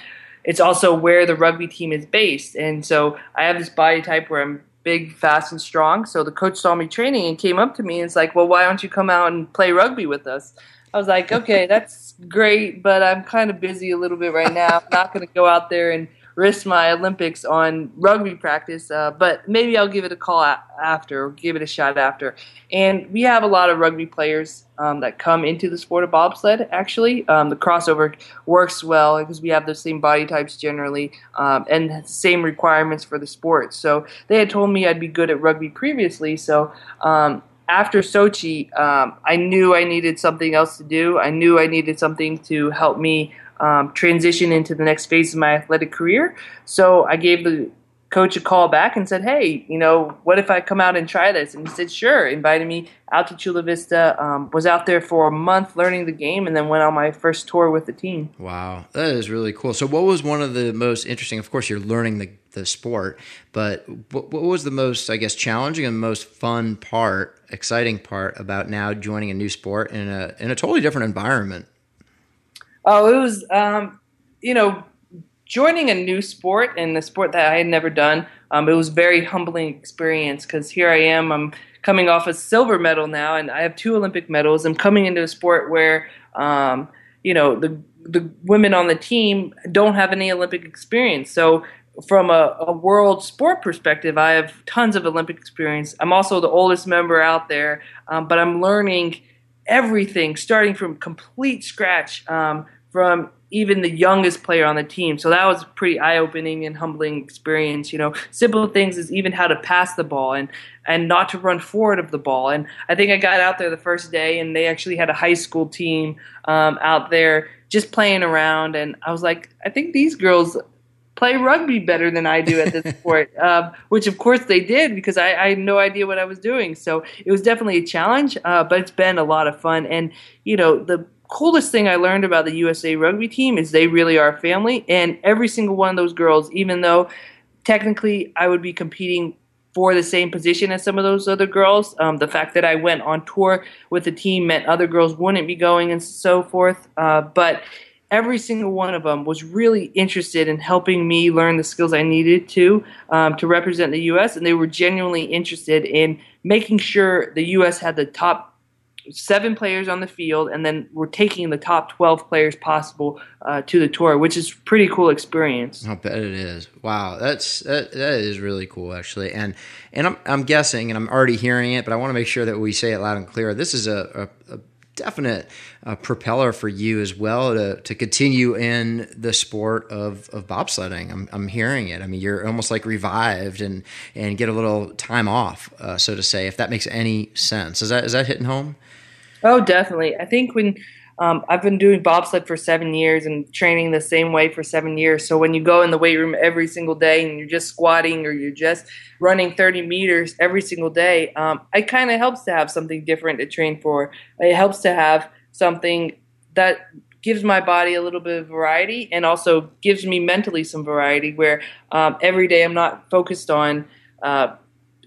it's also where the rugby team is based. And so I have this body type where I'm big, fast, and strong. So the coach saw me training and came up to me and was like, well, why don't you come out and play rugby with us? I was like, okay, that's great, but I'm kind of busy a little bit right now. I'm not going to go out there and risk my Olympics on rugby practice, uh, but maybe I'll give it a call a- after, or give it a shot after. And we have a lot of rugby players um, that come into the sport of bobsled. Actually, um, the crossover works well because we have the same body types generally um, and same requirements for the sport. So they had told me I'd be good at rugby previously. So um, after Sochi, um, I knew I needed something else to do. I knew I needed something to help me um, transition into the next phase of my athletic career. So I gave the coach a call back and said, "Hey, you know, what if I come out and try this?" And he said, "Sure." Invited me out to Chula Vista. Um, was out there for a month learning the game, and then went on my first tour with the team. Wow, that is really cool. So, what was one of the most interesting? Of course, you're learning the the sport, but what, what was the most, I guess, challenging and most fun part, exciting part about now joining a new sport in a in a totally different environment? Oh, it was, um, you know, joining a new sport and a sport that I had never done. Um, it was very humbling experience because here I am. I'm coming off a silver medal now, and I have two Olympic medals. I'm coming into a sport where, um, you know, the the women on the team don't have any Olympic experience. So from a, a, world sport perspective, I have tons of Olympic experience. I'm also the oldest member out there, um, but I'm learning everything starting from complete scratch um, from even the youngest player on the team. So that was a pretty eye-opening and humbling experience. You know, simple things is even how to pass the ball and and not to run forward of the ball. And I think I got out there the first day, and they actually had a high school team um, out there just playing around, and I was like, I think these girls play rugby better than I do at this sport, um, which of course they did because I, I, had no idea what I was doing. So it was definitely a challenge, uh, but it's been a lot of fun. And you know, the coolest thing I learned about the USA rugby team is they really are family, and every single one of those girls, even though technically I would be competing for the same position as some of those other girls. Um, the fact that I went on tour with the team meant other girls wouldn't be going and so forth. Uh, but every single one of them was really interested in helping me learn the skills I needed to um, to represent the U.S. And they were genuinely interested in making sure the U.S. had the top seven players on the field, and then we're taking the top 12 players possible uh, to the tour, which is pretty cool experience. I bet it is. Wow, that's that, that is really cool actually. And and I'm I'm guessing, and I'm already hearing it, but I want to make sure that we say it loud and clear. This is a, a, a definite uh, propeller for you as well to, to continue in the sport of, of bobsledding. I'm, I'm hearing it. I mean, you're almost like revived and, and get a little time off, uh, so to say, if that makes any sense. Is that, is that hitting home? Oh, definitely. I think when um, I've been doing bobsled for seven years and training the same way for seven years. So when you go in the weight room every single day and you're just squatting or you're just running 30 meters every single day, um, it kind of helps to have something different to train for. It helps to have something that gives my body a little bit of variety and also gives me mentally some variety where um, every day I'm not focused on uh,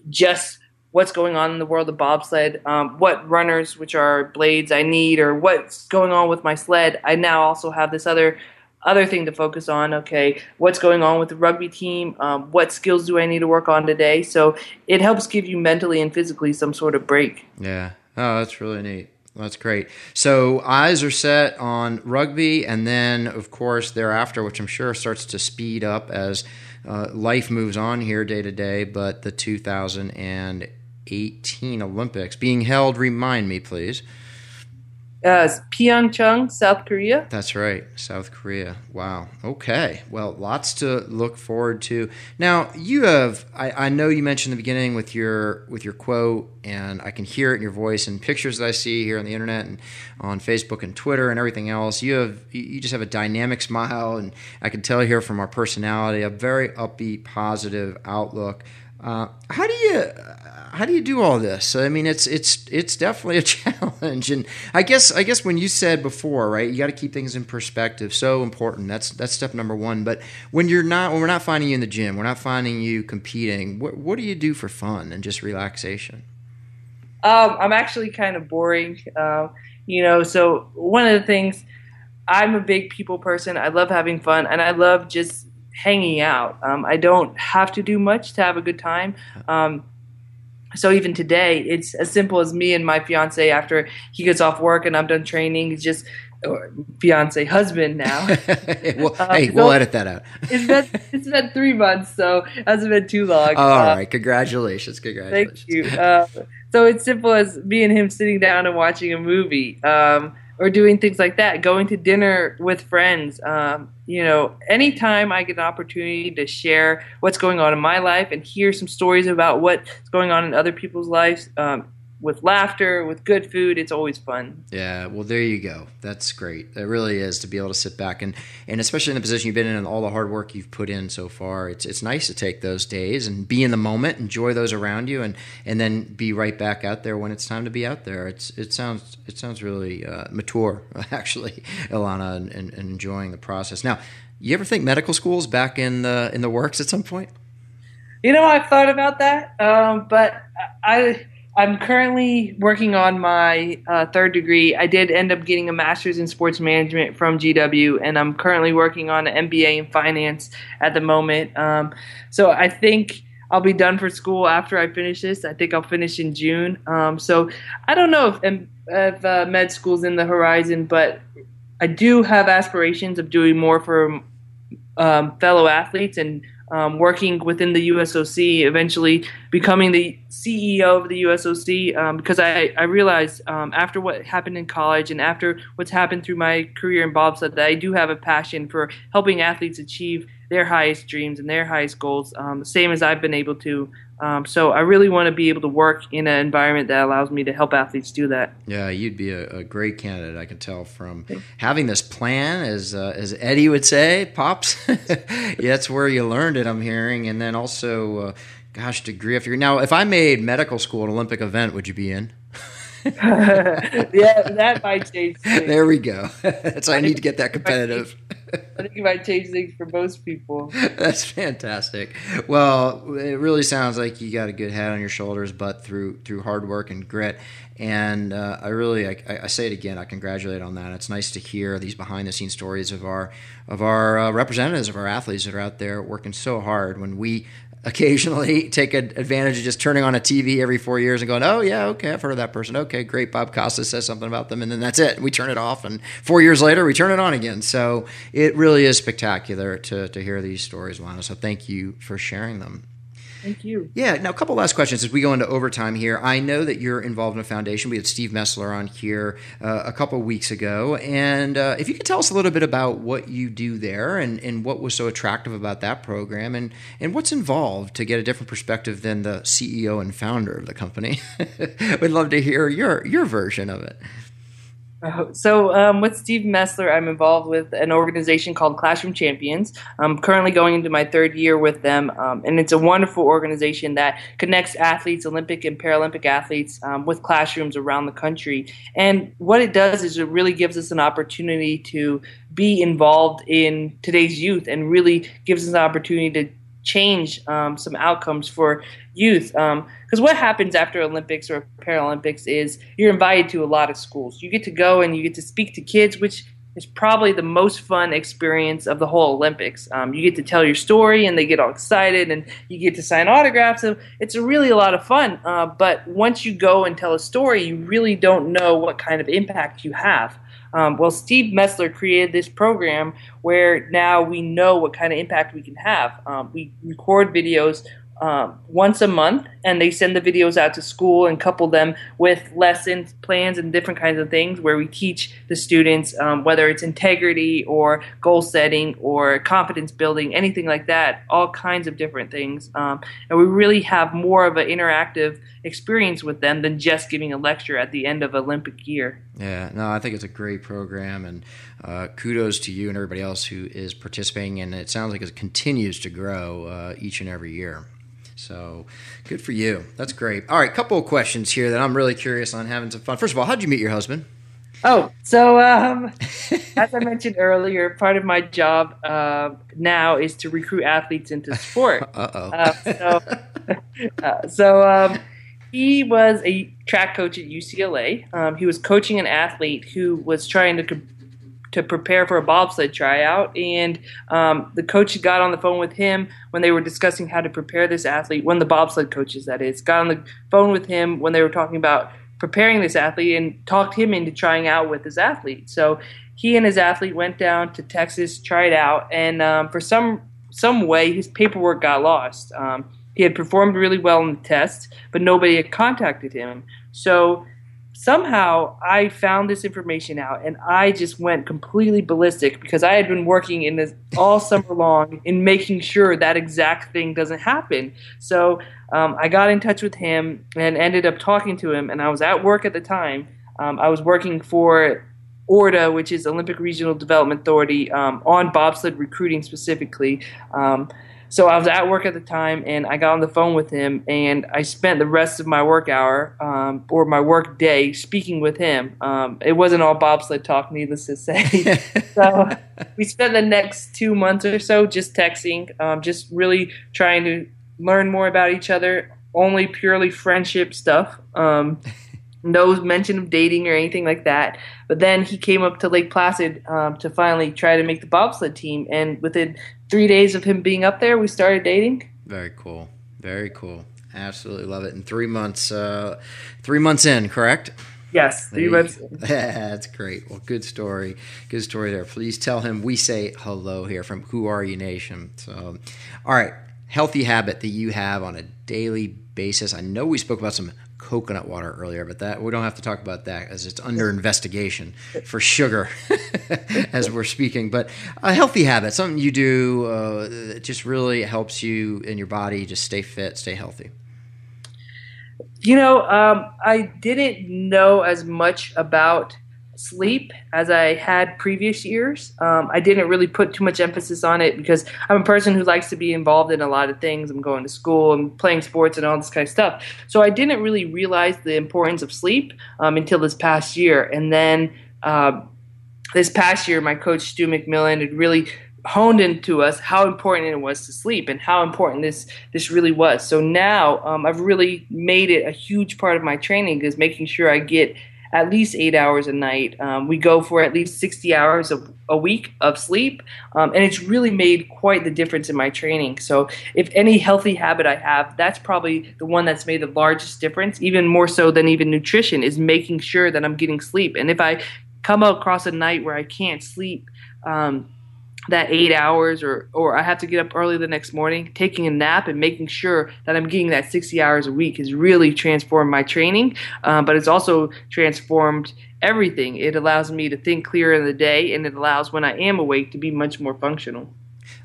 just what's going on in the world of bobsled, um, what runners, which are blades, I need, or what's going on with my sled. I now also have this other other thing to focus on. Okay, what's going on with the rugby team? Um, what skills do I need to work on today? So it helps give you mentally and physically some sort of break. Yeah. Oh, that's really neat. That's great. So eyes are set on rugby, and then of course thereafter, which I'm sure starts to speed up as uh, life moves on here day to day. But the 2018 Olympics being held, remind me, please. Uh, Pyeongchang, South Korea. That's right, South Korea. Wow. Okay. Well, lots to look forward to. Now, you have. I, I know you mentioned in the beginning with your with your quote, and I can hear it in your voice and pictures that I see here on the internet and on Facebook and Twitter and everything else. You have. You just have a dynamic smile, and I can tell here from our personality a very upbeat, positive outlook. Uh, how do you how do you do all this? I mean, it's it's it's definitely a challenge, and I guess I guess when you said before, right, you got to keep things in perspective. So important. That's that's step number one. But when you're not, when we're not finding you in the gym, we're not finding you competing. What what do you do for fun and just relaxation? Um, I'm actually kind of boring, uh, you know. So one of the things, I'm a big people person. I love having fun, and I love just hanging out. Um, I don't have to do much to have a good time. Um, so even today, it's as simple as me and my fiance after he gets off work and I'm done training. He's just fiance husband now. well, uh, hey, we'll edit that out. it's been it's been three months, so it hasn't been too long. All uh, right, congratulations, congratulations. Thank you. Uh, so it's simple as me and him sitting down and watching a movie. Um, or doing things like that, going to dinner with friends. Um, you know, anytime I get an opportunity to share what's going on in my life and hear some stories about what's going on in other people's lives, um, with laughter, with good food, it's always fun. Yeah, well, there you go. That's great. It really is to be able to sit back and, and especially in the position you've been in and all the hard work you've put in so far. It's it's nice to take those days and be in the moment, enjoy those around you, and and then be right back out there when it's time to be out there. It's it sounds it sounds really uh, mature, actually, Elana, and, and, and enjoying the process. Now, you ever think medical school's back in the in the works at some point? You know, I've thought about that, um, but I I'm currently working on my uh, third degree. I did end up getting a master's in sports management from GW, and I'm currently working on an MBA in finance at the moment. Um, so I think I'll be done for school after I finish this. I think I'll finish in June. Um, so I don't know if, if uh, med school's in the horizon, but I do have aspirations of doing more for um, fellow athletes and um, working within the USOC, eventually becoming the CEO of the USOC, um, because I, I realized um, after what happened in college and after what's happened through my career in bobsled that I do have a passion for helping athletes achieve their highest dreams and their highest goals, um, same as I've been able to. Um, so I really want to be able to work in an environment that allows me to help athletes do that. Yeah, you'd be a, a great candidate. I can tell from having this plan, as uh, as Eddie would say, pops. yeah, that's where you learned it. I'm hearing, and then also, uh, gosh, degree after now. If I made medical school an Olympic event, would you be in? yeah, that might change. Things. There we go. That's why I need to get that competitive. I think it might change things for most people. That's fantastic. Well, it really sounds like you got a good head on your shoulders, but through through hard work and grit. And uh, I really, I, I, say it again, I congratulate on that. It's nice to hear these behind the scenes stories of our of our uh, representatives of our athletes that are out there working so hard. When we occasionally take advantage of just turning on a TV every four years and going, oh, yeah, okay, I've heard of that person. Okay, great. Bob Costas says something about them. And then that's it. We turn it off. And four years later, we turn it on again. So it really is spectacular to, to hear these stories, Lana. So thank you for sharing them. Thank you. Yeah. Now, a couple last questions as we go into overtime here. I know that you're involved in a foundation. We had Steve Mesler on here uh, a couple weeks ago. And uh, if you could tell us a little bit about what you do there and, and what was so attractive about that program and, and what's involved to get a different perspective than the CEO and founder of the company. We'd love to hear your, your version of it. So, um, with Steve Mesler, I'm involved with an organization called Classroom Champions. I'm currently going into my third year with them, um, and it's a wonderful organization that connects athletes, Olympic and Paralympic athletes, um, with classrooms around the country. And what it does is it really gives us an opportunity to be involved in today's youth and really gives us an opportunity to change um, some outcomes for youth. Because what happens after Olympics or Paralympics is you're invited to a lot of schools. You get to go and you get to speak to kids, which is probably the most fun experience of the whole Olympics. Um, you get to tell your story and they get all excited and you get to sign autographs. So it's really a lot of fun. Uh, but once you go and tell a story, you really don't know what kind of impact you have. Um, well, Steve Mesler created this program where now we know what kind of impact we can have. Um, we record videos um, once a month, and they send the videos out to school and couple them with lessons plans and different kinds of things where we teach the students um, whether it's integrity or goal setting or confidence building, anything like that, all kinds of different things. Um, and we really have more of an interactive experience with them than just giving a lecture at the end of Olympic year. Yeah, no, I think it's a great program, and uh, kudos to you and everybody else who is participating. And it sounds like it continues to grow uh, each and every year. So good for you. That's great. All right, couple of questions here that I'm really curious on having some fun. First of all, how'd you meet your husband? Oh, so um, as I mentioned earlier, part of my job uh, now is to recruit athletes into sport. Uh-oh. Uh, so, uh, so um, he was a track coach at UCLA. Um, he was coaching an athlete who was trying to to prepare for a bobsled tryout. And um, the coach got on the phone with him when they were discussing how to prepare this athlete. One of the bobsled coaches, that is, got on the phone with him when they were talking about preparing this athlete and talked him into trying out with his athlete. So he and his athlete went down to Texas, tried out, and um, for some some way his paperwork got lost. Um, he had performed really well in the test, but nobody had contacted him. So somehow I found this information out and I just went completely ballistic because I had been working in this all summer long in making sure that exact thing doesn't happen. So um, I got in touch with him and ended up talking to him. And I was at work at the time. Um, I was working for ORDA, which is Olympic Regional Development Authority, um, on bobsled recruiting specifically. Um, so I was at work at the time, and I got on the phone with him, and I spent the rest of my work hour um, or my work day speaking with him. Um, it wasn't all bobsled talk, needless to say. so we spent the next two months or so just texting, um, just really trying to learn more about each other. Only purely friendship stuff. No mention of dating or anything like that. But then he came up to Lake Placid um, to finally try to make the bobsled team, and within three days of him being up there, we started dating. Very cool. Very cool. Absolutely love it. And three months, uh, three months in, correct? Yes, three months. That's great. Well, good story. Good story there. Please tell him we say hello here from Who Are You Nation. So, all right, healthy habit that you have on a daily basis. I know we spoke about some coconut water earlier, but that we don't have to talk about that as it's under investigation for sugar as we're speaking. But a healthy habit, something you do uh, that just really helps you in your body just stay fit, stay healthy. You know, um, I didn't know as much about sleep as I had previous years. Um, I didn't really put too much emphasis on it because I'm a person who likes to be involved in a lot of things. I'm going to school, I'm playing sports, and all this kind of stuff. So I didn't really realize the importance of sleep um, until this past year. And then uh, this past year, my coach Stu McMillan had really honed into us how important it was to sleep and how important this this really was. So now um, I've really made it a huge part of my training is making sure I get at least eight hours a night. Um, we go for at least 60 hours of, a week of sleep, um, and it's really made quite the difference in my training. So, if any healthy habit I have, that's probably the one that's made the largest difference, even more so than even nutrition, is making sure that I'm getting sleep. And if I come across a night where I can't sleep, um, that eight hours or or I have to get up early the next morning, taking a nap and making sure that I'm getting that 60 hours a week has really transformed my training, um, but it's also transformed everything. It allows me to think clearer in the day, and it allows when I am awake to be much more functional.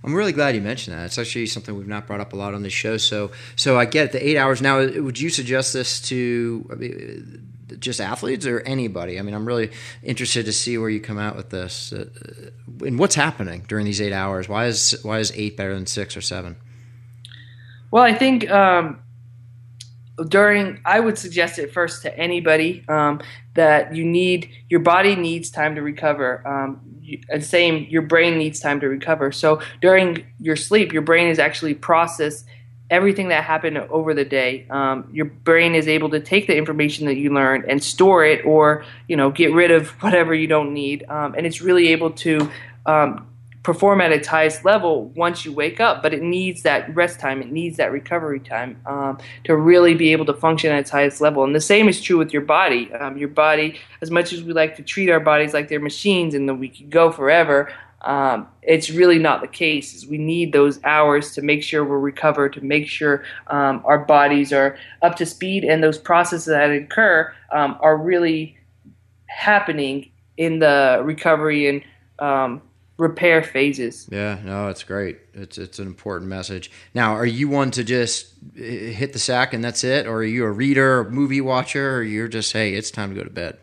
I'm really glad you mentioned that. It's actually something we've not brought up a lot on this show. So, so I get the eight hours. Now, would you suggest this to? Just athletes or anybody? I mean, I'm really interested to see where you come out with this uh, and what's happening during these eight hours. Why is why is eight better than six or seven? Well, I think um, during I would suggest it first to anybody um, that you need your body needs time to recover. Um, and same, your brain needs time to recover. So during your sleep, your brain is actually process everything that happened over the day. Um, your brain is able to take the information that you learned and store it, or you know, get rid of whatever you don't need. Um, and it's really able to um, perform at its highest level once you wake up. But it needs that rest time. It needs that recovery time um, to really be able to function at its highest level. And the same is true with your body. Um, your body, as much as we like to treat our bodies like they're machines and that we could go forever. Um, it's really not the case. Is we need those hours to make sure we're recovered, to make sure um, our bodies are up to speed, and those processes that occur um, are really happening in the recovery and um, repair phases. Yeah, no, it's great. It's it's an important message. Now, are you one to just hit the sack and that's it, or are you a reader, movie watcher, or you're just hey, it's time to go to bed?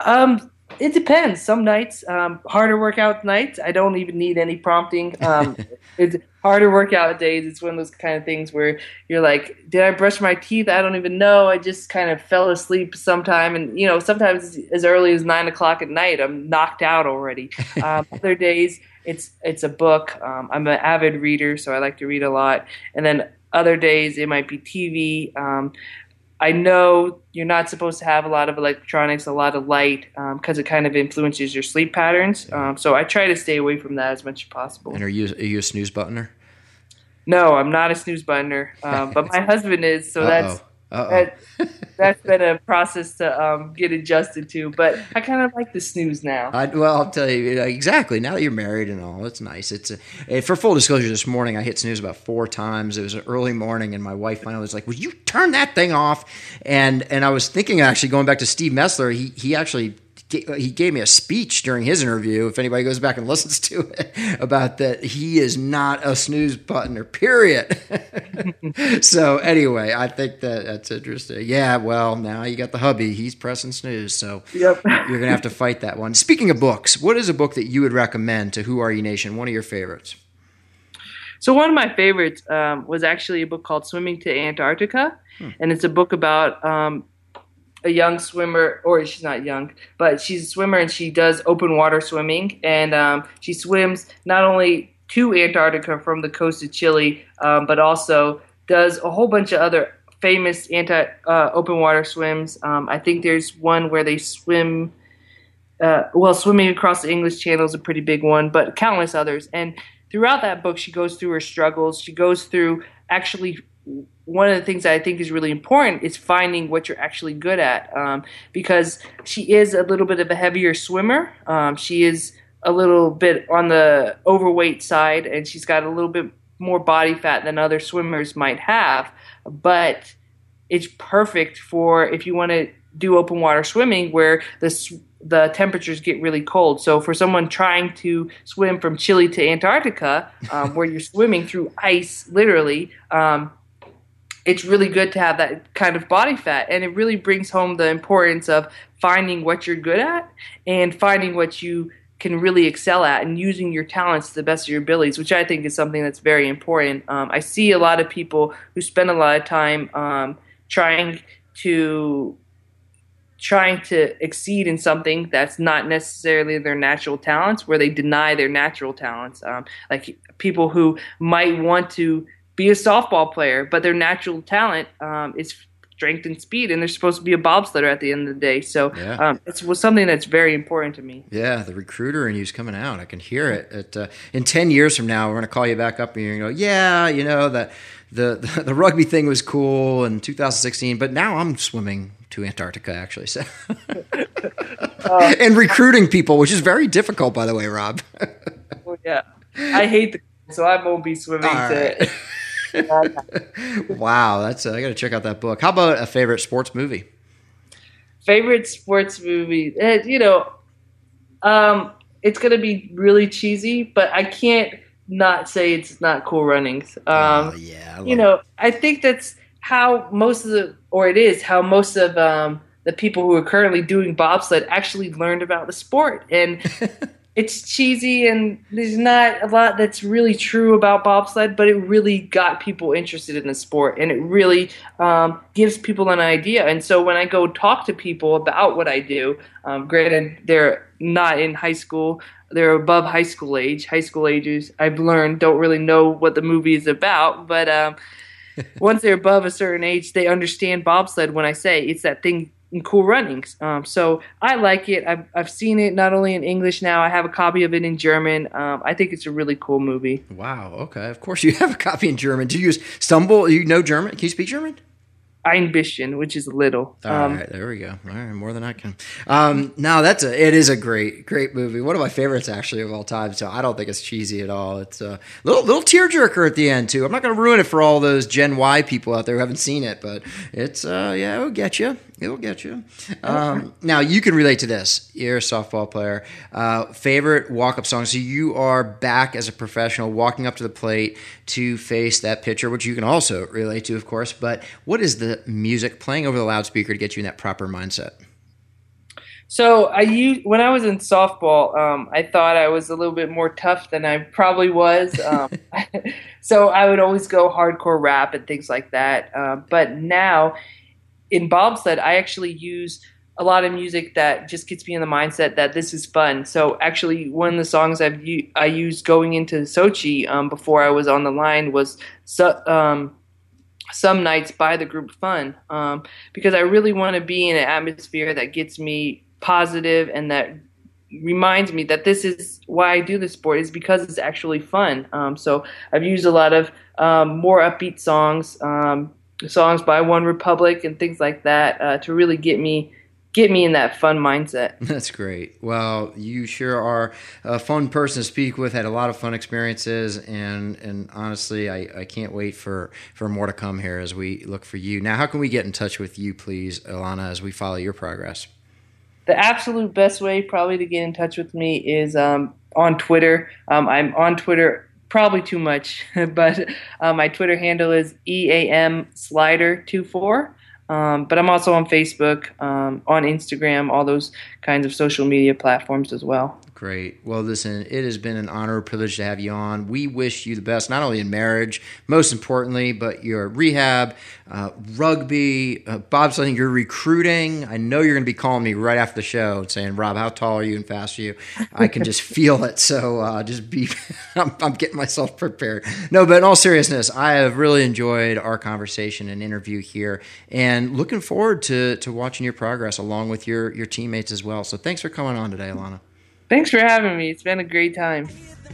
Um, it depends. Some nights, um, harder workout nights, I don't even need any prompting. Um, it's harder workout days. It's one of those kind of things where you're like, did I brush my teeth? I don't even know. I just kind of fell asleep sometime. And, you know, sometimes as early as nine o'clock at night, I'm knocked out already. Um, other days, it's, it's a book. Um, I'm an avid reader, so I like to read a lot. And then other days, it might be TV. Um, I know you're not supposed to have a lot of electronics, a lot of light, because um, it kind of influences your sleep patterns. Um, so I try to stay away from that as much as possible. And are you are you a snooze buttoner? No, I'm not a snooze buttoner, um, but my husband is. So Uh-oh. that's that, that's been a process to um, get adjusted to, but I kind of like the snooze now. I, well, I'll tell you uh, exactly. Now that you're married and all, it's nice. It's a, for full disclosure. This morning, I hit snooze about four times. It was an early morning, and my wife finally was like, "Would you turn that thing off?" And and I was thinking actually going back to Steve Mesler. He he actually he gave me a speech during his interview. If anybody goes back and listens to it, about that he is not a snooze buttoner. Period. so anyway, I think that that's interesting. Yeah, well, now you got the hubby. He's pressing snooze, so yep. you're gonna have to fight that one. Speaking of books, what is a book that you would recommend to Who Are You Nation? One of your favorites. So one of my favorites um, was actually a book called Swimming to Antarctica, hmm. and it's a book about um, a young swimmer, or she's not young, but she's a swimmer and she does open water swimming. And um, she swims not only to Antarctica from the coast of Chile, um, but also does a whole bunch of other famous anti uh, open water swims. Um, I think there's one where they swim. Uh, well, swimming across the English Channel is a pretty big one, but countless others. And throughout that book, she goes through her struggles. She goes through actually one of the things that I think is really important is finding what you're actually good at. Um, because she is a little bit of a heavier swimmer. Um, she is a little bit on the overweight side, and she's got a little bit more body fat than other swimmers might have. But it's perfect for if you want to do open water swimming where the the temperatures get really cold. So for someone trying to swim from Chile to Antarctica, um, where you're swimming through ice, literally, um, it's really good to have that kind of body fat, and it really brings home the importance of finding what you're good at and finding what you can really excel at and using your talents to the best of your abilities, which I think is something that's very important. Um, I see a lot of people who spend a lot of time um, trying to trying to exceed in something that's not necessarily their natural talents, where they deny their natural talents. Um, like people who might want to be a softball player, but their natural talent um, is strength and speed, and they're supposed to be a bobsledder at the end of the day. So yeah. um, it was something that's very important to me. Yeah, the recruiter in you's coming out. I can hear it. At, uh, in ten years from now, we're going to call you back up and you're going to go, yeah, you know that the, the, the rugby thing was cool in 2016, but now I'm swimming to Antarctica actually. So uh, and recruiting people, which is very difficult, by the way, Rob. well, yeah, I hate the so I won't be swimming to. wow, that's uh, I got to check out that book. How about a favorite sports movie? Favorite sports movie? Uh, you know, um, it's gonna be really cheesy, but I can't not say it's not Cool Runnings. Um, oh, yeah, you know, I think that's how most of the, or it is how most of um, the people who are currently doing bobsled actually learned about the sport. And it's cheesy and there's not a lot that's really true about bobsled, but it really got people interested in the sport and it really um, gives people an idea. And so when I go talk to people about what I do, um, granted they're not in high school, they're above high school age. High school ages, I've learned, don't really know what the movie is about, but um, once they're above a certain age, they understand bobsled when I say it's that thing cool runnings. Um, so I like it. I've, I've seen it not only in English now, I have a copy of it in German. Um, I think it's a really cool movie. Wow. Okay. Of course, you have a copy in German. Do you stumble? You know German? Can you speak German? ein bisschen, which is little. All um, right, there we go. All right, more than I can. Um, now that's a it is a great great movie. One of my favorites actually of all time. So I don't think it's cheesy at all. It's a little little tearjerker at the end too. I'm not going to ruin it for all those Gen Y people out there who haven't seen it, but it's uh, yeah, it'll get you. It'll get you. Um, now you can relate to this. You're a softball player. Uh, favorite walk up song. So you are back as a professional, walking up to the plate to face that pitcher, which you can also relate to, of course. But what is the music playing over the loudspeaker to get you in that proper mindset? So I used when I was in softball, um, I thought I was a little bit more tough than I probably was. Um, so I would always go hardcore rap and things like that. Uh, but now in bobsled, I actually use a lot of music that just gets me in the mindset that this is fun. So actually, one of the songs I've I used going into Sochi um, before I was on the line was um, "Some Nights" by the group Fun, um, because I really want to be in an atmosphere that gets me positive and that reminds me that this is why I do this sport is because it's actually fun. Um, so I've used a lot of um, more upbeat songs. Songs by One Republic and things like that uh, to really get me get me in that fun mindset. That's great. Well, you sure are a fun person to speak with. Had a lot of fun experiences, and and honestly, I, I can't wait for for more to come here as we look for you. Now, how can we get in touch with you, please, Elana, as we follow your progress? The absolute best way, probably, to get in touch with me is um, on Twitter. Um, I'm on Twitter probably too much, but uh, my Twitter handle is EAM Slider24. Um, but I'm also on Facebook, um, on Instagram, all those kinds of social media platforms as well. Great. Well, listen, it has been an honor, and privilege to have you on. We wish you the best, not only in marriage, most importantly, but your rehab, uh, rugby, uh, bobsledding, your recruiting. I know you're going to be calling me right after the show and saying, Rob, how tall are you and fast are you? I can just feel it. So uh, just be, I'm, I'm, getting myself prepared. No, but in all seriousness, I have really enjoyed our conversation and interview here and looking forward to, to watching your progress along with your, your teammates as well. So thanks for coming on today, Elana. Thanks for having me. It's been a great time.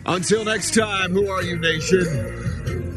Until next time, who are you, nation?